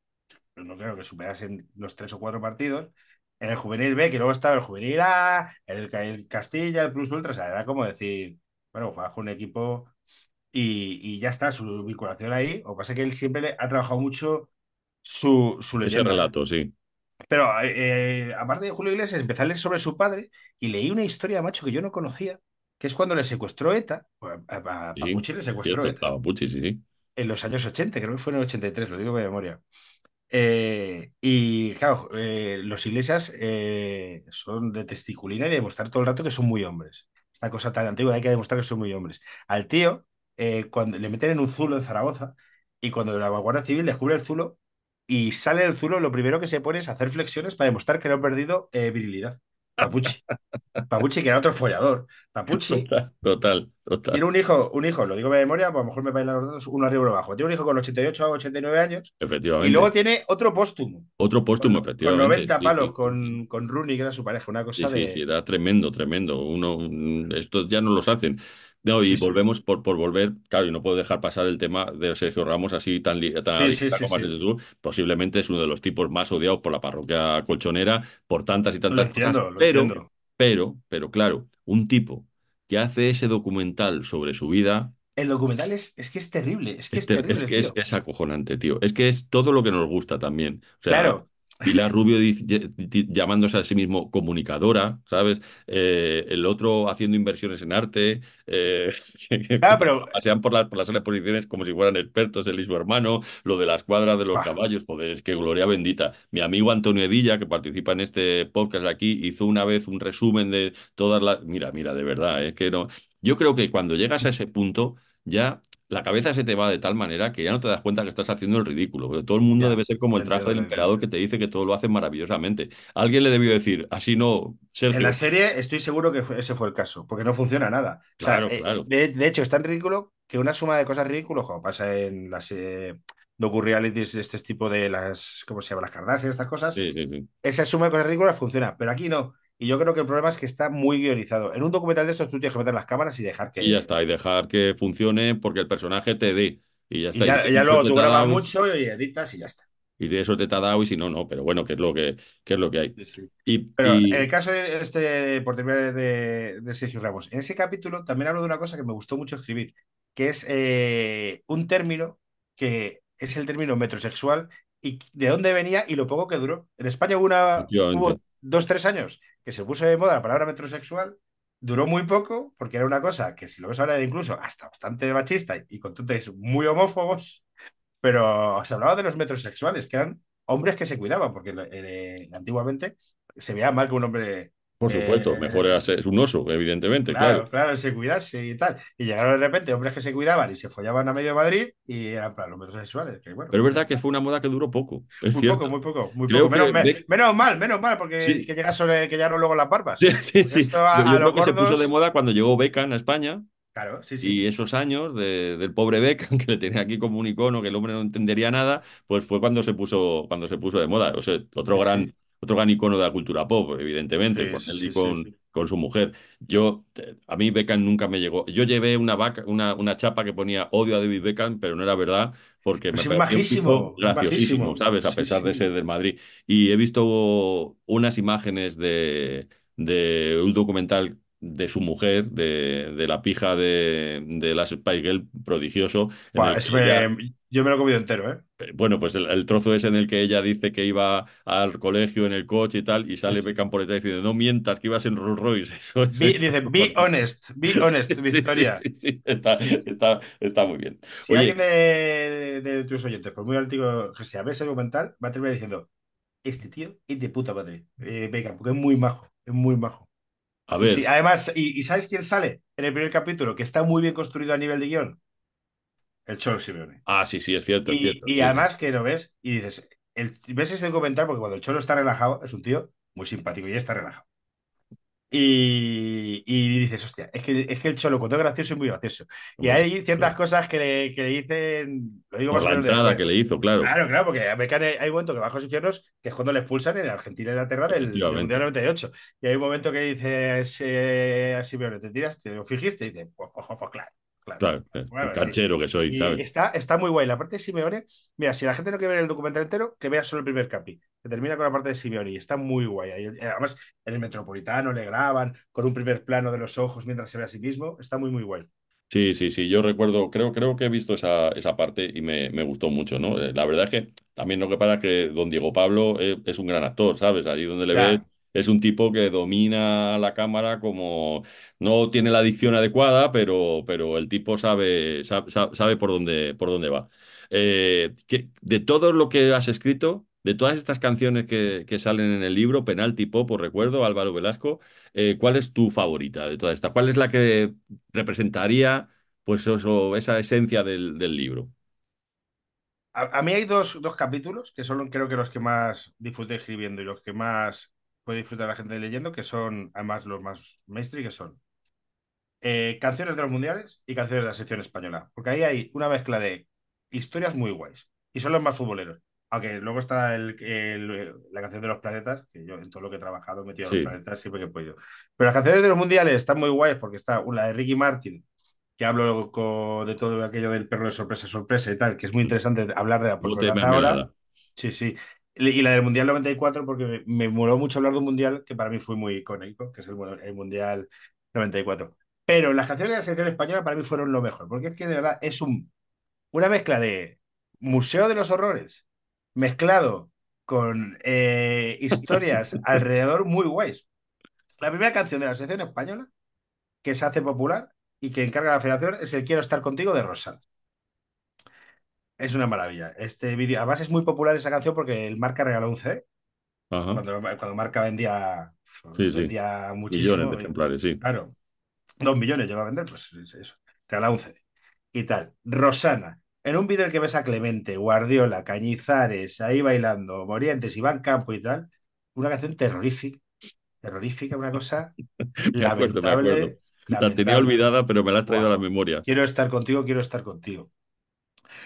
pero no creo que superasen los tres o cuatro partidos. En el juvenil B, que luego estaba el juvenil A, el, el Castilla, el Plus Ultra, o sea, era como decir, bueno, juegas con un equipo y, y, ya está, su vinculación ahí. O pasa que él siempre ha trabajado mucho su, su leyenda. Ese relato, sí. Pero eh, aparte de Julio Iglesias, empecé a leer sobre su padre y leí una historia, macho, que yo no conocía, que es cuando le secuestró ETA, a, a, a Sí, le secuestró cierto, ETA, Pucci, sí, sí. en los años 80, creo que fue en el 83, lo digo de memoria. Eh, y claro, eh, los Iglesias eh, son de testiculina y de demostrar todo el rato que son muy hombres. Esta cosa tan antigua hay que demostrar que son muy hombres. Al tío, cuando le meten en un zulo en Zaragoza y cuando la Guardia Civil descubre el zulo y sale del zulo, lo primero que se pone es hacer flexiones para demostrar que no ha perdido virilidad. Papuchi. [LAUGHS] Papuchi, que era otro follador. Papuchi Total, total, total. tiene un hijo, un hijo, lo digo de memoria, pues a lo mejor me bailan los datos uno arriba y uno abajo. Tiene un hijo con 88 o 89 años y Efectivamente. luego tiene otro póstumo. Otro póstumo, Con, con efectivamente. 90 sí, palos, sí, con, con Rooney, que era su pareja, una Sí, cosa sí, de. sí, era tremendo, tremendo. Uno, un- estos ya no los hacen. No, y Sí, volvemos por, por volver, claro, y no puedo dejar pasar el tema de Sergio Ramos así tan, tan Sí, sí, como. Posiblemente es uno de los tipos más odiados por la parroquia colchonera por tantas y Lo tantas cosas. lo Pero, entiendo. pero, pero claro, un tipo que hace ese documental sobre su vida El documental es, es que es terrible, es que es es, ter- terrible es que es, acojonante, tío. Es que es todo lo que nos gusta también. O sea, Claro, Pilar Rubio llamándose a sí mismo comunicadora, ¿sabes? Eh, el otro haciendo inversiones en arte, eh, claro, [LAUGHS] pero. pasean por, las por las exposiciones como si fueran expertos, y su hermano, lo de las cuadras de los bah, caballos, joder, es que gloria bendita. Mi amigo Antonio Edilla, que participa en este podcast aquí, hizo una vez un resumen de todas las... Mira, mira, de verdad, es que no... Yo creo que cuando llegas a ese punto, ya la cabeza se te va de tal manera que ya no te das cuenta que estás haciendo el ridículo, todo el mundo ya, debe ser como el traje del emperador que te dice que todo lo hace maravillosamente. Alguien le debió decir, así no, En la Sergio. serie estoy seguro que ese fue el caso, porque no funciona nada. O sea, Claro, eh, claro. de, de hecho, es tan ridículo que una suma de cosas ridículas, como pasa en las eh, docu-realities de este tipo de las, ¿cómo se llama? Las Kardashian, estas cosas, Sí, sí, sí. esa suma de cosas ridículas funciona, pero aquí no. Y yo creo que el problema es que está muy guionizado. En un documental de estos tú tienes que meter las cámaras y dejar Y ya que... está, y dejar que funcione porque el personaje te dé. Y ya está. Y ya, luego tú grabas mucho y editas y ya está. y de eso te ha dado, y si no, no. Pero bueno, que es lo que, que es lo que hay. Sí, sí. Y, Pero en y el caso de este, por terminar, de, de Sergio Ramos, en ese capítulo también hablo de una cosa que me gustó mucho escribir, que es eh, un término que es el término metrosexual y de dónde venía y lo poco que duró. En España hubo, una, hubo dos, tres años que se puso de moda la palabra metrosexual, duró muy poco porque era una cosa que si lo ves ahora incluso hasta bastante machista y con tintes muy homófobos, pero se hablaba de los metrosexuales, que eran hombres que se cuidaban, porque eh, antiguamente se veía mal que un hombre Por supuesto, eh, mejor era ser- es un oso, evidentemente, Claro, claro. claro, se cuidase y tal. Y llegaron de repente hombres que se cuidaban y se follaban a medio Madrid y eran para los metrosexuales. Que bueno, Pero es pues verdad que fue una moda que duró poco, es Muy cierto. poco, muy poco, muy Creo poco. Menos, que me- Beck- menos mal, menos mal, porque Sí. que llega sobre que llegaron luego las barbas. Sí, sí, sí. a, yo a creo que se puso de moda cuando llegó Beckham a España Claro, sí, sí. y esos años de- del pobre Beckham, [LAUGHS] que le tenía aquí como un icono, que el hombre no entendería nada, pues fue cuando se puso, cuando se puso de moda. O sea, otro gran. Otro gran icono de la cultura pop, evidentemente, Sí, con sí, sí, con, con su mujer. Yo, a mí Beckham nunca me llegó. Yo llevé una vaca, una, una chapa que ponía odio a David Beckham, pero no era verdad, porque Pues me un es graciosísimo. ¿sabes? A pesar de ser del Madrid. Y he visto unas imágenes de, de un documental de su mujer, de, de la pija de, de las Spice Girl, prodigioso, Buah, ella, Yo me lo he comido entero, ¿eh? eh, bueno, pues el, el trozo es en el que ella dice que iba al colegio en el coche y tal, y sale Beckham por detrás diciendo, no mientas, que ibas en Rolls Royce. [LAUGHS] Eso, eso Be- es dice, be [LAUGHS] honest, be honest, [LAUGHS] Sí, Victoria. sí, sí, está, está, está muy bien. Si alguien de tus oyentes, por muy antiguo que sea, ve ese documental, va a terminar diciendo, este tío es de puta madre, eh, Beckham, porque es muy majo, es muy majo. A sí. Además, ¿y, y sabes quién sale en el primer capítulo? Que está muy bien construido a nivel de guion. El Cholo Simeone. ah, sí, sí, es cierto, es Y, cierto. y sí, además que lo ves y dices, el, ves ese documental porque cuando el Cholo está relajado, es un tío muy simpático y está relajado. Y, y dices, hostia, es que, es que el Cholo cuando es gracioso es muy gracioso. Y hay ciertas claro. cosas que le, que le dicen, lo digo Por más o la entrada después. que le hizo, claro. Claro, claro, porque cae- hay un momento que bajos infiernos que es cuando le expulsan en Argentina y Inglaterra del, del. Mundial 98. Y hay un momento que dices eh, a Simeone, ¿te tiras? ¿Te lo fijiste? Y dice, pues, pues, pues, pues, claro, claro. Claro, eh, Bueno, el sí. canchero que soy, Y ¿sabes? está, está muy guay. La parte de Simeone, mira, si la gente no quiere ver el documental entero, que vea solo el primer capi. Que termina con la parte de Simeone y está muy guay. Eh, Además, en el Metropolitano le graban con un primer plano de los ojos mientras se ve a sí mismo. Está muy, muy guay. Sí, sí, sí, yo recuerdo, creo, creo que he visto esa, esa parte y me, me gustó mucho, ¿no? Eh, La verdad es que también lo que pasa es que don Diego Pablo es, es un gran actor, ¿sabes? Ahí donde le ves Ya, es un tipo que domina la cámara como no tiene la dicción adecuada, pero, pero el tipo sabe, sabe, sabe por dónde, por dónde va. Eh, que, de todo lo que has escrito, de todas estas canciones que, que salen en el libro, Penalti Pop, os recuerdo, Álvaro Velasco, eh, ¿cuál es tu favorita de todas estas? ¿Cuál es la que representaría pues eso, esa esencia del, libro. A, a mí hay dos, dos capítulos que son creo que los que más disfruté escribiendo y los que más puede disfrutar la gente leyendo, que son además los más mainstream, que son eh, canciones de los mundiales y canciones de la sección española. Porque ahí hay una mezcla de historias muy guays y son los más futboleros. Aunque luego está el, el- la canción de los planetas, que yo en todo lo que he trabajado he metido a los Sí, planetas siempre que he podido. Pero las canciones de los mundiales están muy guays porque está una de Ricky Martin, que hablo de todo aquello del perro de sorpresa, sorpresa y tal, que es muy interesante hablar de la posverdad ahora. Sí, sí. Y la del Mundial 94, porque me, me moló mucho hablar de un Mundial que para mí fue muy icónico, que es el, el Mundial 94. Pero las canciones de la selección española para mí fueron lo mejor, porque es que de verdad es un, una mezcla de Museo de los Horrores mezclado con eh, historias [LAUGHS] alrededor muy guays. La primera canción de la selección española que se hace popular y que encarga la federación es el Quiero estar contigo de Rosal. Es una maravilla. Este vídeo, además es muy popular esa canción porque el Marca regaló un CD Ajá. cuando, cuando Marca vendía, Sí, sí. vendía Millones de ejemplares, sí. Claro, dos millones llegó a vender, pues es eso. Regaló un CD. Y tal. Rosana, en un vídeo en el que ves a Clemente, Guardiola, Cañizares, ahí bailando, Morientes, Iván Campo y tal, una canción terrorífica, terrorífica, una cosa [LAUGHS] Me acuerdo, me acuerdo. lamentable, La tenía lamentable. olvidada, pero me la has traído a la memoria. Quiero estar contigo, quiero estar contigo.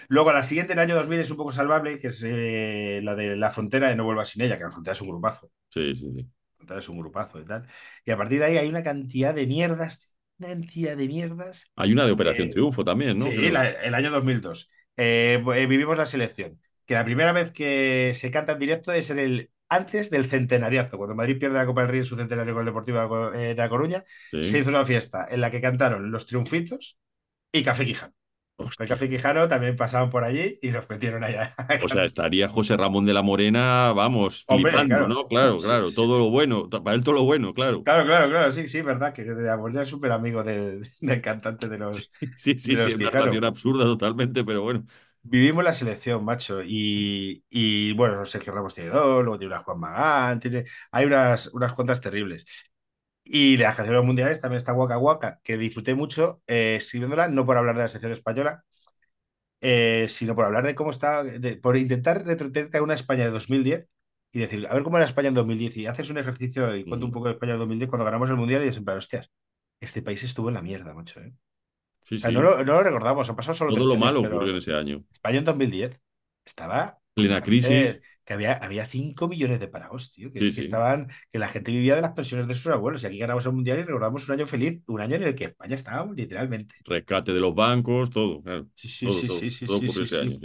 Luego, la siguiente, el año 2000, es un poco salvable, que es eh, la de La Frontera de No Vuelvas Sin Ella, que La Frontera es un grupazo. Sí, sí, sí. La Frontera es un grupazo y tal. Y a partir de ahí hay una cantidad de mierdas, una cantidad de mierdas. Hay una de Operación Eh, Triunfo también, ¿no? Sí, Creo. la- el año 2002. Eh, eh, vivimos la selección. Que la primera vez que se canta en directo es en el, antes del centenariazo, cuando Madrid pierde la Copa del Rey en su centenario con el Deportivo de, La eh, La Coruña, se hizo una fiesta en la que cantaron Los Triunfitos y Café Quijano. El Hostia. Café Quijano también pasaban por allí y los metieron allá. [LAUGHS] O sea, estaría José Ramón de la Morena, vamos, Hombre, flipando, claro. ¿no? Claro, claro, todo lo bueno, para él todo lo bueno, claro. Claro, claro, claro, sí, sí, verdad, que de Amor es súper amigo del, [LAUGHS] del cantante de los, Sí, sí, los sí, una relación absurda totalmente, pero bueno. Vivimos la selección, macho, y, y, bueno, Sergio Ramos tiene dos, luego tiene una Juan Magán, tiene, hay unas, unas cuantas terribles. Y de las canciones mundiales también está Waka Waka, que disfruté mucho eh, escribiéndola, no por hablar de la selección española, eh, sino por hablar de cómo está, de- por intentar retrotraerte a una España de 2010 y decir, a ver cómo era España en 2010, y haces un ejercicio y cuento un Mm. poco de España en 2010 cuando ganamos el mundial y es en plan, hostias, este país estuvo en la mierda, macho, ¿eh? Sí, O sea, sí. no lo, no lo recordamos, han pasado solo Todo 13 lo malo ocurrió en ese año. España en 2010 estaba Plena crisis. Que había, había 5 millones de parados, tío, que, Sí, que sí. estaban, que la gente vivía de las pensiones de sus abuelos y aquí ganamos el mundial y recordamos un año feliz, un año en el que España estaba literalmente. Rescate de los bancos, todo, claro. Sí, sí, Todo, sí, todo, sí, sí, todo ocurrió ese año.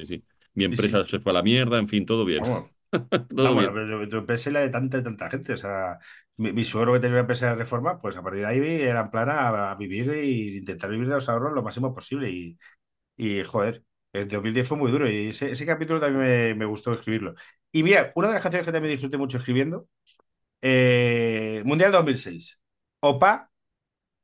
Mi empresa se fue a la mierda, en fin, todo bien. Vamos, [LAUGHS] Todo vamos, bien. es la de tanta y tanta gente. O sea, mi, mi suegro que tenía una empresa de reforma, pues a partir de ahí era en plan a, a vivir e intentar vivir de los ahorros lo máximo posible. Y, y joder, el 2010 fue muy duro y ese, ese capítulo también me, me gustó escribirlo. Y mira, una de las canciones que también disfruté mucho escribiendo, eh, Mundial 2006. Opa,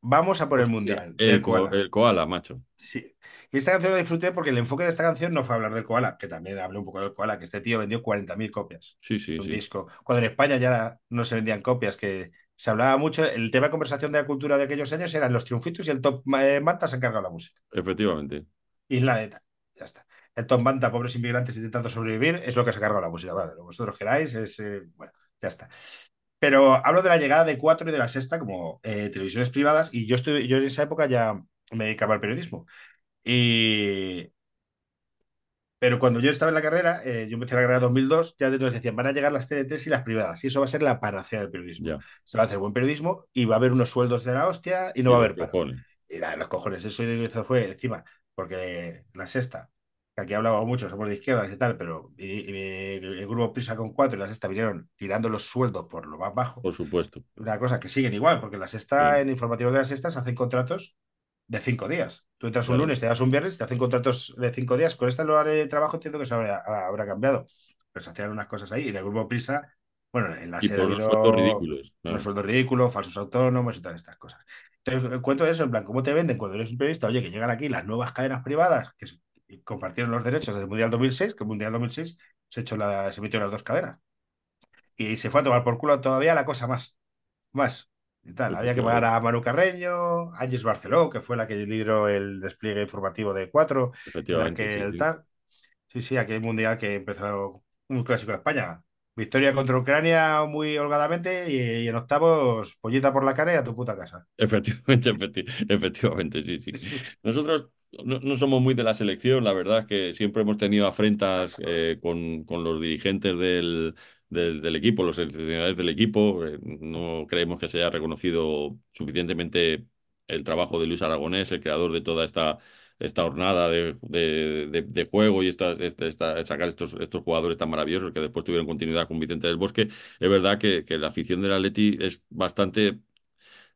vamos a por el Mundial. el, koala. el koala, macho. Sí. Y esta canción la disfruté porque el enfoque de esta canción no fue hablar del koala, que también hablé un poco del koala, que este tío vendió 40.000 copias Sí, sí, de un sí. disco. Cuando en España ya no se vendían copias, que se hablaba mucho, el tema de conversación de la cultura de aquellos años eran los triunfitos y el top eh, Manta se ha encargado la música. Efectivamente. Isla de tal. Ya está. El top Manta, pobres inmigrantes intentando sobrevivir, es lo que se ha cargado la música. Vale, lo que vosotros queráis, es. eh, bueno, ya está. Pero hablo de la llegada de Cuatro y de la Sexta como eh, televisiones privadas y yo, estoy, yo en esa época ya me dedicaba al periodismo. Y... Pero cuando yo estaba en la carrera, eh, yo empecé la carrera en 2002, ya nos decían, van a llegar las TDTs y las privadas y eso va a ser la panacea del periodismo. Se va a hacer buen periodismo y va a haber unos sueldos de la hostia y no y va a haber paro. cojones. Y nada, los cojones, eso eso fue encima, porque la sexta, que aquí hablaba mucho, somos de izquierdas y tal, pero y- y el, grupo Prisa con cuatro y la sexta vinieron tirando los sueldos por lo más bajo. Por supuesto. Una cosa que siguen igual, porque la sexta, Sí, en informativos de la sexta, se hacen contratos de cinco días. Tú entras un claro. lunes, te das un viernes, te hacen contratos de cinco días. Con esta horario de trabajo entiendo que se habrá, habrá cambiado. Pero se hacían unas cosas ahí. Y en el grupo Prisa, bueno, en la Y por los sueldos ridículos. claro. sueldos ridículos, falsos autónomos y todas estas cosas. Entonces, cuento eso, en plan, ¿cómo te venden cuando eres un periodista? Oye, que llegan aquí las nuevas cadenas privadas que compartieron los derechos desde el Mundial 2006, que el Mundial 2006 se, echó la, se metió las dos cadenas. Y se fue a tomar por culo todavía la cosa más, más y tal. Había que pagar a Manu Carreño, Ángeles Barceló, que fue la que lideró el despliegue informativo de cuatro, en Efectivamente, aquel sí. tal. Sí, sí, aquel mundial que empezó un clásico de España. Victoria contra Ucrania muy holgadamente y, en octavos, pollita por la cara y a tu puta casa. Efectivamente, efecti- efectivamente, sí, sí. Nosotros no, somos muy de la selección, la verdad es que siempre hemos tenido afrentas eh, con, con los dirigentes del, del, del equipo, los seleccionadores del equipo. eh, no creemos que se haya reconocido suficientemente el trabajo de Luis Aragonés, el creador de toda esta, esta hornada de, de, de- de juego y esta, esta- esta- sacar estos, estos jugadores tan maravillosos que después tuvieron continuidad con Vicente del Bosque. Es verdad que, que la afición del Atleti es bastante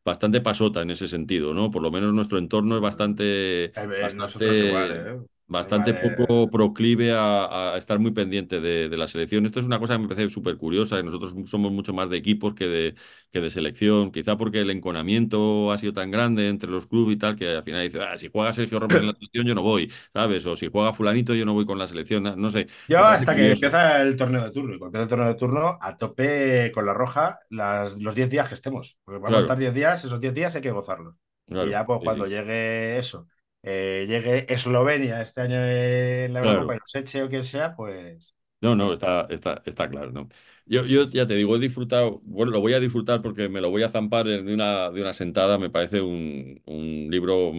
bastante pasota en ese sentido, ¿no? Por lo menos nuestro entorno es bastante, Eh, eh, nosotros igual, bastante, ¿eh? Bastante Vale. poco proclive a, a estar muy pendiente de, de la selección. Esto es una cosa que me parece súper curiosa y nosotros somos mucho más de equipos que de, que de selección, quizá porque el enconamiento ha sido tan grande entre los clubes y tal que al final dice, ah, si juega Sergio Ramos en la [LAUGHS] selección yo no voy, ¿sabes? O si juega fulanito yo no voy con la selección, no, sé, Yo hasta que curioso. empieza el torneo de turno. Y cuando empieza el torneo de turno, a tope con la roja las, los 10 días que estemos. Porque vamos a estar Claro, 10 días, esos 10 días hay que gozarlos. Y claro, ya, pues sí, cuando sí, llegue eso, eh, llegue Eslovenia este año en la Eurocopa claro. y eche o quien sea, pues, No, no, está. está, está, claro, ¿no? Yo, yo ya te digo, he disfrutado, bueno, lo voy a disfrutar porque me lo voy a zampar de una, de una sentada, me parece un, un libro,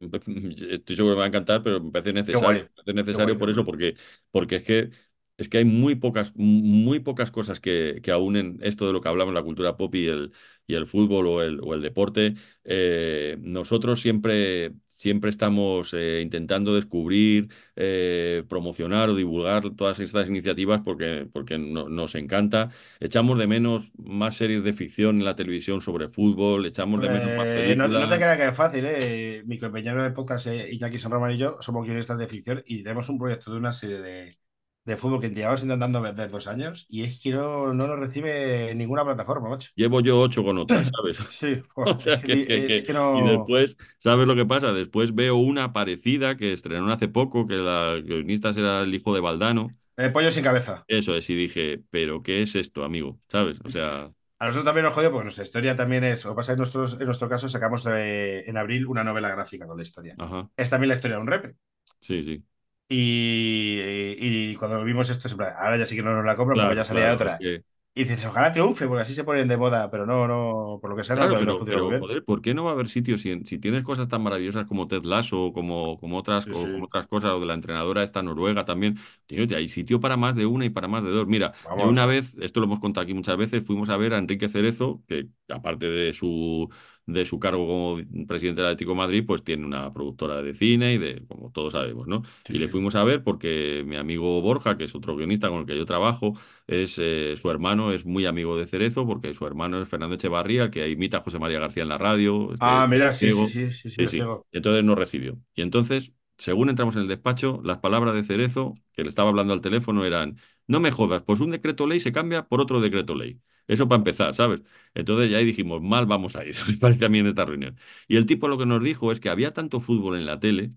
[LAUGHS] estoy seguro que me va a encantar, pero me parece necesario, me parece necesario por eso, porque, porque es que, es que hay muy pocas, muy pocas cosas que, que aúnen esto de lo que hablamos, la cultura pop y el, y el fútbol o el, o el deporte. Eh, nosotros siempre, siempre estamos eh, intentando descubrir eh, promocionar o divulgar todas estas iniciativas porque, porque no- nos encanta. Echamos de menos más series de ficción en la televisión sobre fútbol, echamos de menos más Eh, no, no te películas. creas que es fácil, ¿eh? Mi compañero de podcast, Iñaki San Román y yo, somos guionistas de ficción y tenemos un proyecto de una serie de, de fútbol que llevamos intentando vender dos años y es que no, no nos recibe ninguna plataforma, macho. Llevo yo ocho con otras, ¿sabes? [LAUGHS] Sí, [LAUGHS] O es sea que, que, es que- que Y no. después, ¿sabes lo que pasa? Después veo una parecida que estrenaron hace poco, que la guionista era el hijo de Valdano. eh, pollo sin cabeza. Eso es, y dije, ¿pero qué es esto, amigo? ¿Sabes? O sea, A nosotros también nos jodió porque nuestra historia también es. Lo que pasa es que nosotros, en nuestro caso sacamos eh, en abril una novela gráfica con la historia. ajá, Es también la historia de un rep. sí, sí. Y, y cuando vimos esto, siempre, ahora ya sí que no nos la ya Claro, salía claro, es otra. Y dices, ojalá triunfe, porque así se ponen de moda, pero no, no, por lo que sea, no, Claro, no, no pero, funciona muy pero bien. joder, ¿por qué no va a haber sitios si, si tienes cosas tan maravillosas como Ted Lasso, como, como otras, Sí, o como otras cosas, o de la entrenadora esta noruega también? Tío, ya hay sitio para más de una y para más de dos. Mira, yo una vez, esto lo hemos contado aquí muchas veces, fuimos a ver a Enrique Cerezo, que aparte de su, de su cargo como presidente del Atlético de Madrid, pues tiene una productora de cine y de, como todos sabemos, ¿no? Sí, Y le fuimos a ver porque mi amigo Borja, que es otro guionista con el que yo trabajo, es eh, su hermano es muy amigo de Cerezo porque su hermano es Fernando Echevarría, que imita a José María García en la radio, Ah, este mira, sí, sí, sí, sí, sí, Sí, entonces nos recibió. Y entonces, según entramos en el despacho, las palabras de Cerezo, que le estaba hablando al teléfono, eran, no me jodas, pues un decreto ley se cambia por otro decreto ley. Eso para empezar, ¿sabes? Entonces ya ahí dijimos, mal vamos a ir, [LAUGHS] me parece a mí en esta reunión. Y el tipo lo que nos dijo es que había tanto fútbol en la tele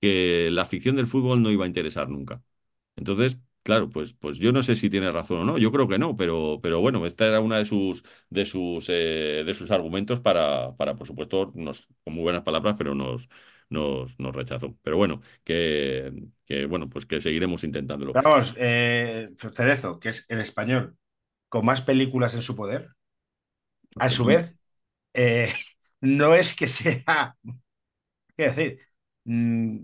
que la ficción del fútbol no iba a interesar nunca. Entonces, claro, pues, pues yo no sé si tiene razón o no, yo creo que no, pero, pero bueno, esta era una de sus, de sus, eh, de sus argumentos para, para, por supuesto, con muy buenas palabras, pero nos, nos, nos rechazó. Pero bueno, que, que bueno, pues que seguiremos intentándolo. Vamos, eh, Cerezo, que es el español con más películas en su poder, a su vez, eh, [LAUGHS] no es que sea, [LAUGHS] es decir, mm,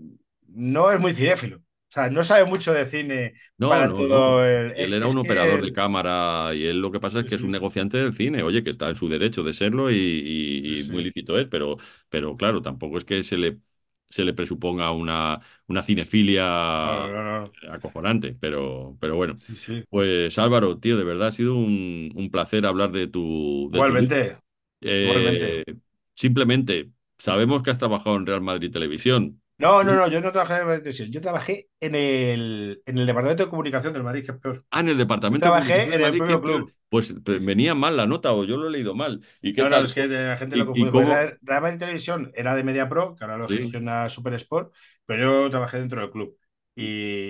no es muy cinéfilo. O sea, no sabe mucho de cine No, para no, todo no. el... Él era un operador de cámara y él lo que pasa es que es un negociante del cine, oye, que está en su derecho de serlo y, sí, y- y muy lícito es, pero, pero claro, tampoco es que se le, se le presuponga una, una cinefilia No, no, no. acojonante, pero, pero bueno. Sí, sí. Pues Álvaro, tío, de verdad ha sido un, un placer hablar de tu, de tu libro. Igualmente, igualmente. Eh, simplemente, sabemos que has trabajado en Real Madrid Televisión. No, no, no, yo no trabajé en la televisión. Yo trabajé en el, en el departamento de comunicación del Madrid, que es peor. Ah, en el Yo departamento de comunicación trabajé en el Madrid, club. Pues pues, venía mal la nota o yo lo he leído mal. ¿Y qué No, no, tal? es que la gente lo ¿Y, y confunde. Porque cómo? Real Real Madrid Televisión era de Media Pro, que ahora lo Sí. gestiona Super Sport, pero yo trabajé dentro del club.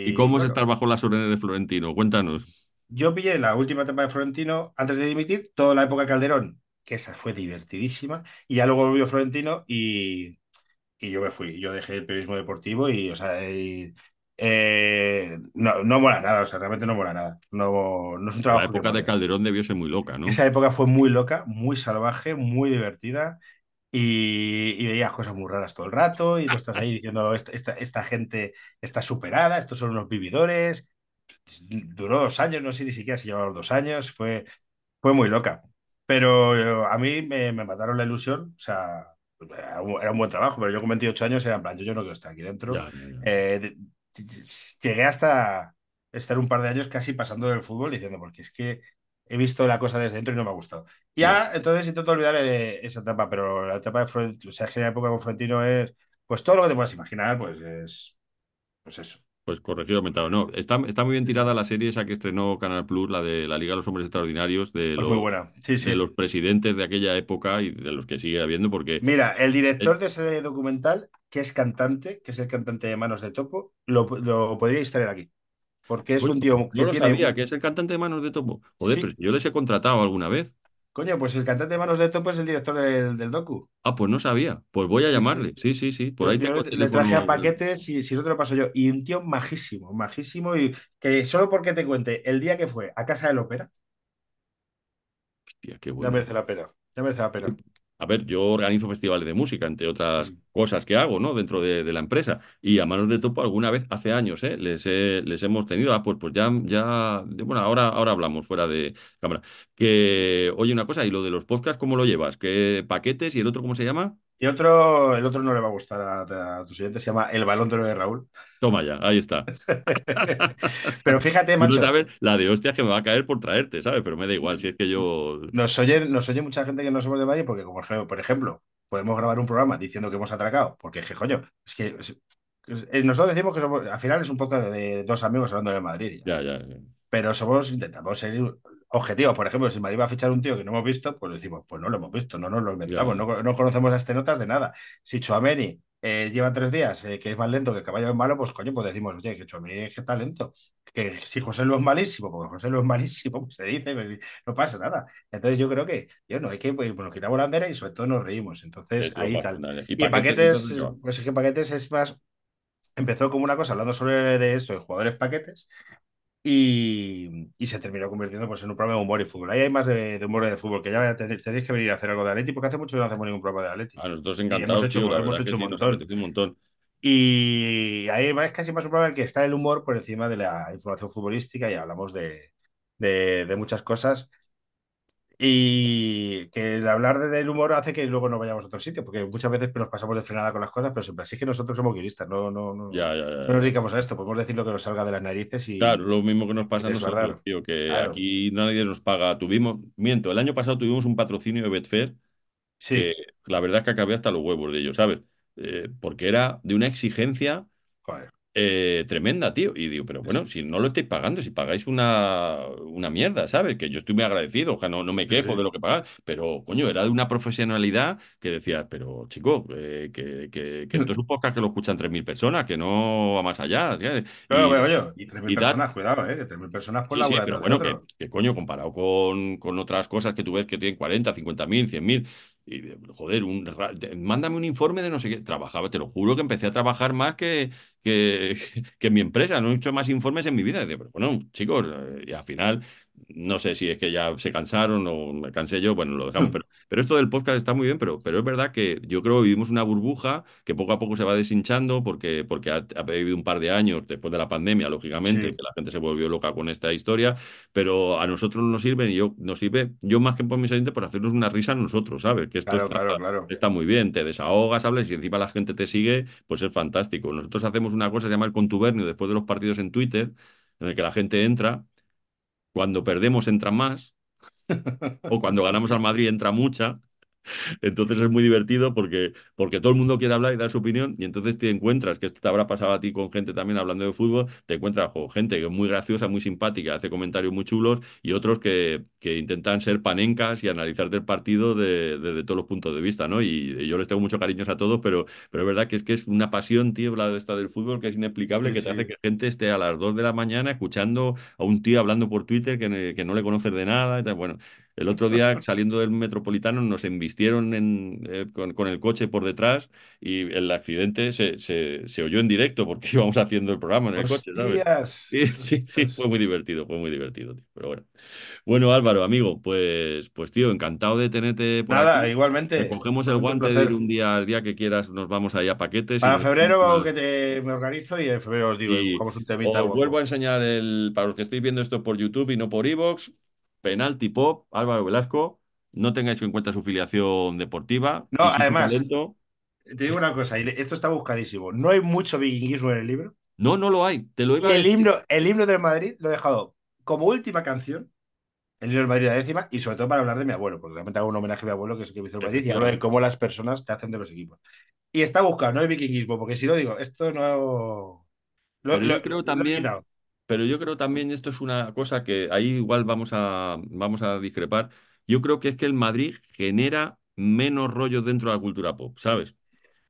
¿Y Y cómo es bueno, estar bajo las órdenes de Florentino? Cuéntanos. yo pillé la última etapa de Florentino antes de dimitir, toda la época Calderón, que esa fue divertidísima, y ya luego volvió Florentino y, y yo me fui. Yo dejé el periodismo deportivo y, o sea, y, eh, no, no mola nada, o sea, realmente no mola nada. No, no es un La trabajo que época de. Calderón debió ser muy loca, ¿no? Esa época fue muy loca, muy salvaje, muy divertida y, y veías cosas muy raras todo el rato y tú estás ahí diciendo, esta, esta, esta gente está superada, estos son unos vividores. Duró dos años, no sé ni siquiera si llevaron los dos años, fue, fue muy loca. Pero a mí me, me mataron la ilusión, o sea, era un, era un buen trabajo, pero yo con 28 años era en plan, yo, yo no quiero estar aquí dentro. Ya, ya, ya. Eh, llegué hasta estar un par de años casi pasando del fútbol diciendo, porque es que he visto la cosa desde dentro y no me ha gustado. Ya. Entonces intento olvidar eh, esa etapa, pero la etapa de Florentino, o sea, es que la época con Florentino es, pues todo lo que te puedas imaginar, pues es, pues eso. Pues corregido aumentado. No, está, está muy bien tirada la serie esa que estrenó Canal Plus, la de la Liga de los Hombres Extraordinarios, de muy los, buena, sí, de sí. los presidentes de aquella época y de los que sigue habiendo, porque Mira, el director de ese documental, que es cantante, que es el cantante de Manos de Topo, lo, lo podríais traer aquí, porque es un tío no que lo tiene... sabía, que es el cantante de Manos de Topo. Joder, pero Sí, yo les he contratado alguna vez. Coño, pues el cantante de Manos de Topo es el director del, del docu. Ah, pues no sabía. Pues voy a llamarle. sí. Sí, sí. Por Yo, ahí yo tengo le le traje a paquetes y si no te lo paso yo. Y un tío majísimo, majísimo. Y que solo porque te cuente el día que fue a Casa del Ópera, Hostia, qué ya bueno. merece la pena. Ya merece la pena. A ver, yo organizo festivales de música, entre otras Mm. cosas que hago, ¿no? Dentro de, de la empresa. Y a Manos de Topo alguna vez, hace años, ¿eh? Les, he- les hemos tenido. Ah, pues, pues ya, ya. Bueno, ahora, ahora hablamos fuera de cámara. Que, oye, una cosa, ¿y lo de los podcasts cómo lo llevas? ¿Qué paquetes? ¿Y el otro cómo se llama? Y otro, el otro no le va a gustar a, a tus oyentes, se llama El Balón de Oro de Raúl. Toma ya, ahí está. [LAUGHS] Pero fíjate, Tú no macho, sabes la de hostias que me va a caer por traerte, ¿sabes? Pero me da igual, si es que yo. nos oye, nos oye mucha gente que no somos de Madrid porque, como, por ejemplo, podemos grabar un programa diciendo que hemos atracado, porque, je, coño, es que es- eh, nosotros decimos que somos, al final es un podcast de dos amigos hablando de Madrid. Ya, ya. ya. pero somos, intentamos ser objetivos. Por ejemplo, si Madrid va a fichar un tío que no hemos visto, pues decimos, pues no lo hemos visto, no nos lo inventamos, no, no conocemos las notas de nada. Si Chouameni eh, lleva tres días, eh, que es más lento que el caballo es malo, pues coño, pues decimos, oye, que Chouameni es que está lento. Que si José Lu es malísimo, porque José Lu es malísimo, [LAUGHS] pues se dice, pues, no pasa nada. Entonces yo creo que, yo no, hay que, pues, nos quitamos la bandera y sobre todo nos reímos. Entonces ahí tal. Y ¿Y paquetes paquetes, pues es que paquetes es más, empezó como una cosa hablando sobre de esto, de jugadores paquetes, y, y se terminó convirtiendo pues, en un programa de humor y fútbol. Ahí hay más de, de humor y de fútbol, que ya tenéis, tenéis que venir a hacer algo de Atleti, porque hace mucho que no hacemos ningún programa de Atleti. A nosotros encantados, hemos hecho un montón. Y ahí es casi más un programa en el que está el humor por encima de la información futbolística y hablamos de, de, de muchas cosas. Y que el hablar del humor hace que luego no vayamos a otro sitio, porque muchas veces nos pasamos de frenada con las cosas, pero siempre así es que nosotros somos guionistas, no, no, no, Ya, ya, no ya. nos dedicamos a esto, podemos decir lo que nos salga de las narices Claro, y, lo mismo que nos pasa a nosotros, tío, que Claro, aquí nadie nos paga. Tuvimos, miento, el año pasado tuvimos un patrocinio de Betfair que sí, la verdad es que acabé hasta los huevos de ellos, ¿sabes? Eh, porque era de una exigencia joder. Eh, tremenda, tío. Y digo, pero Sí, bueno, sí, si no lo estáis pagando, si pagáis una, una mierda, ¿sabes? Que yo estoy muy agradecido, o sea, no, no me sí, quejo de sí. lo que pagáis, pero coño, era de una profesionalidad que decía, pero chico, eh, que, que, que esto es un podcast que lo escuchan 3.000 personas, que no va más allá, ¿sabes? Pero, Y, pero, y 3.000 y dar personas, cuidado, ¿eh? Que 3.000 personas por Sí, la sí, pero bueno, que, que coño, comparado con, con otras cosas que tú ves que tienen 40, 50 mil, 100 mil, y de- joder, un, mándame un informe de no sé qué. Trabajaba, te lo juro que empecé a trabajar más que, que, [LAUGHS] que en mi empresa, no he hecho más informes en mi vida. Y pero bueno, chicos, eh, y al final no sé si es que ya se cansaron o me cansé yo, bueno, lo dejamos. [LAUGHS] Pero, pero esto del podcast está muy bien, pero, pero es verdad que yo creo que vivimos una burbuja que poco a poco se va deshinchando porque, porque ha, ha vivido un par de años después de la pandemia, lógicamente, Sí. que la gente se volvió loca con esta historia, pero a nosotros nos sirve, y yo, nos sirve, yo más que por mis oyentes, por hacernos una risa a nosotros, ¿sabes? Que esto Claro, está, claro, claro. está muy bien, te desahogas, hablas y encima la gente te sigue, pues es fantástico. Nosotros hacemos una cosa, se llama el contubernio, después de los partidos en Twitter, en el que la gente entra, cuando perdemos entra más, [LAUGHS] o cuando ganamos al Madrid entra mucha, entonces es muy divertido porque, porque todo el mundo quiere hablar y dar su opinión y entonces te encuentras, que esto te habrá pasado a ti con gente también hablando de fútbol, te encuentras con gente que es muy graciosa, muy simpática, hace comentarios muy chulos y otros que, que intentan ser panencas y analizarte el partido de- desde todos los puntos de vista, ¿no? Y, y yo les tengo mucho cariños a todos, pero, pero es verdad que es que es una pasión, tío, la de esta del fútbol que es inexplicable, Sí, que te hace que gente esté a las 2 de la mañana escuchando a un tío hablando por Twitter que, que no le conoces de nada y tal. Bueno, el otro día, saliendo del Metropolitano, nos embistieron en, eh, con, con el coche por detrás y el accidente se, se, se oyó en directo porque [LAUGHS] íbamos haciendo el programa en el coche, ¿sabes? Hostias. Sí, sí, sí, fue muy divertido, fue muy divertido, tío. Pero bueno. Bueno, Álvaro, amigo, pues, pues tío, encantado de tenerte por Nada, aquí. igualmente. Recogemos el guante de ir un día al día que quieras, nos vamos ahí a paquetes Para febrero que te, me organizo y en febrero os digo, y buscamos un temita os vuelvo a enseñar el, para los que estéis viendo esto por YouTube y no por Evox, Penalti Pop, Álvaro Velasco. No tengáis en cuenta su filiación deportiva No, además, te digo una cosa, esto está buscadísimo. No hay mucho vikinguismo en el libro. No, no lo hay. Te lo iba a el decir. himno, el himno del Madrid lo he dejado como última canción. El himno del Madrid la décima, y sobre todo para hablar de mi abuelo, porque realmente hago un homenaje a mi abuelo, que es el que me hizo el Madrid, y hablo de cómo las personas te hacen de los equipos. Y está buscado, no hay vikinguismo, porque si no digo, esto no. Lo, Pero lo- yo creo lo he también. Pero yo creo también esto es una cosa que ahí igual vamos a, vamos a discrepar. Yo creo que es que el Madrid genera menos rollo dentro de la cultura pop, ¿sabes?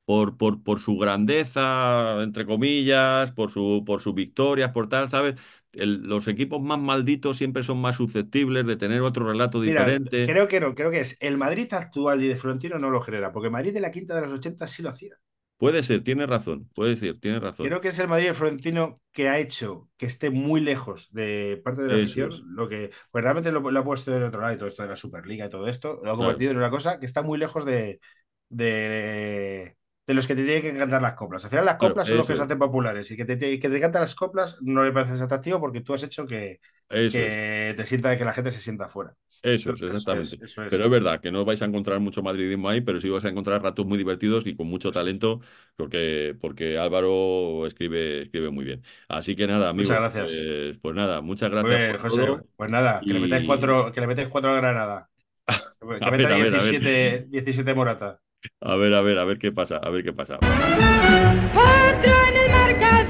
por, por, por su grandeza, entre comillas, por su, por sus victorias, por tal, ¿sabes? El- los equipos más malditos siempre son más susceptibles de tener otro relato Mira, diferente. creo que no, creo que es el Madrid actual y de Florentino no lo genera, porque Madrid de la quinta de los 80 sí lo hacía. Puede ser, tienes razón, puede ser, tienes razón. Creo que es el Madrid de Florentino que ha hecho que esté muy lejos de parte de la afición. Lo que, pues realmente lo, lo ha puesto en otro lado y todo esto de la Superliga y todo esto, lo ha Claro. convertido en una cosa que está muy lejos de, de, de los que te tienen que cantar las coplas. Al final las Claro, coplas son los que se hacen populares y que te, que te cantan las coplas no le parece atractivo porque tú has hecho que, es, que te sienta que la gente se sienta afuera. eso es, exactamente. eso es. Pero es verdad que no vais a encontrar mucho madridismo ahí, pero sí vais a encontrar ratos muy divertidos y con mucho talento, porque, porque Álvaro escribe, escribe muy bien. Así que nada, Muchas gracias. pues, pues nada, muchas gracias bien, por José. todo. Pues nada, que le metáis cuatro, que le metáis cuatro a Granada. [LAUGHS] Que ver. 17, 17 Morata. A ver, a ver, a ver qué pasa, a ver qué pasa. Otro en el marcador.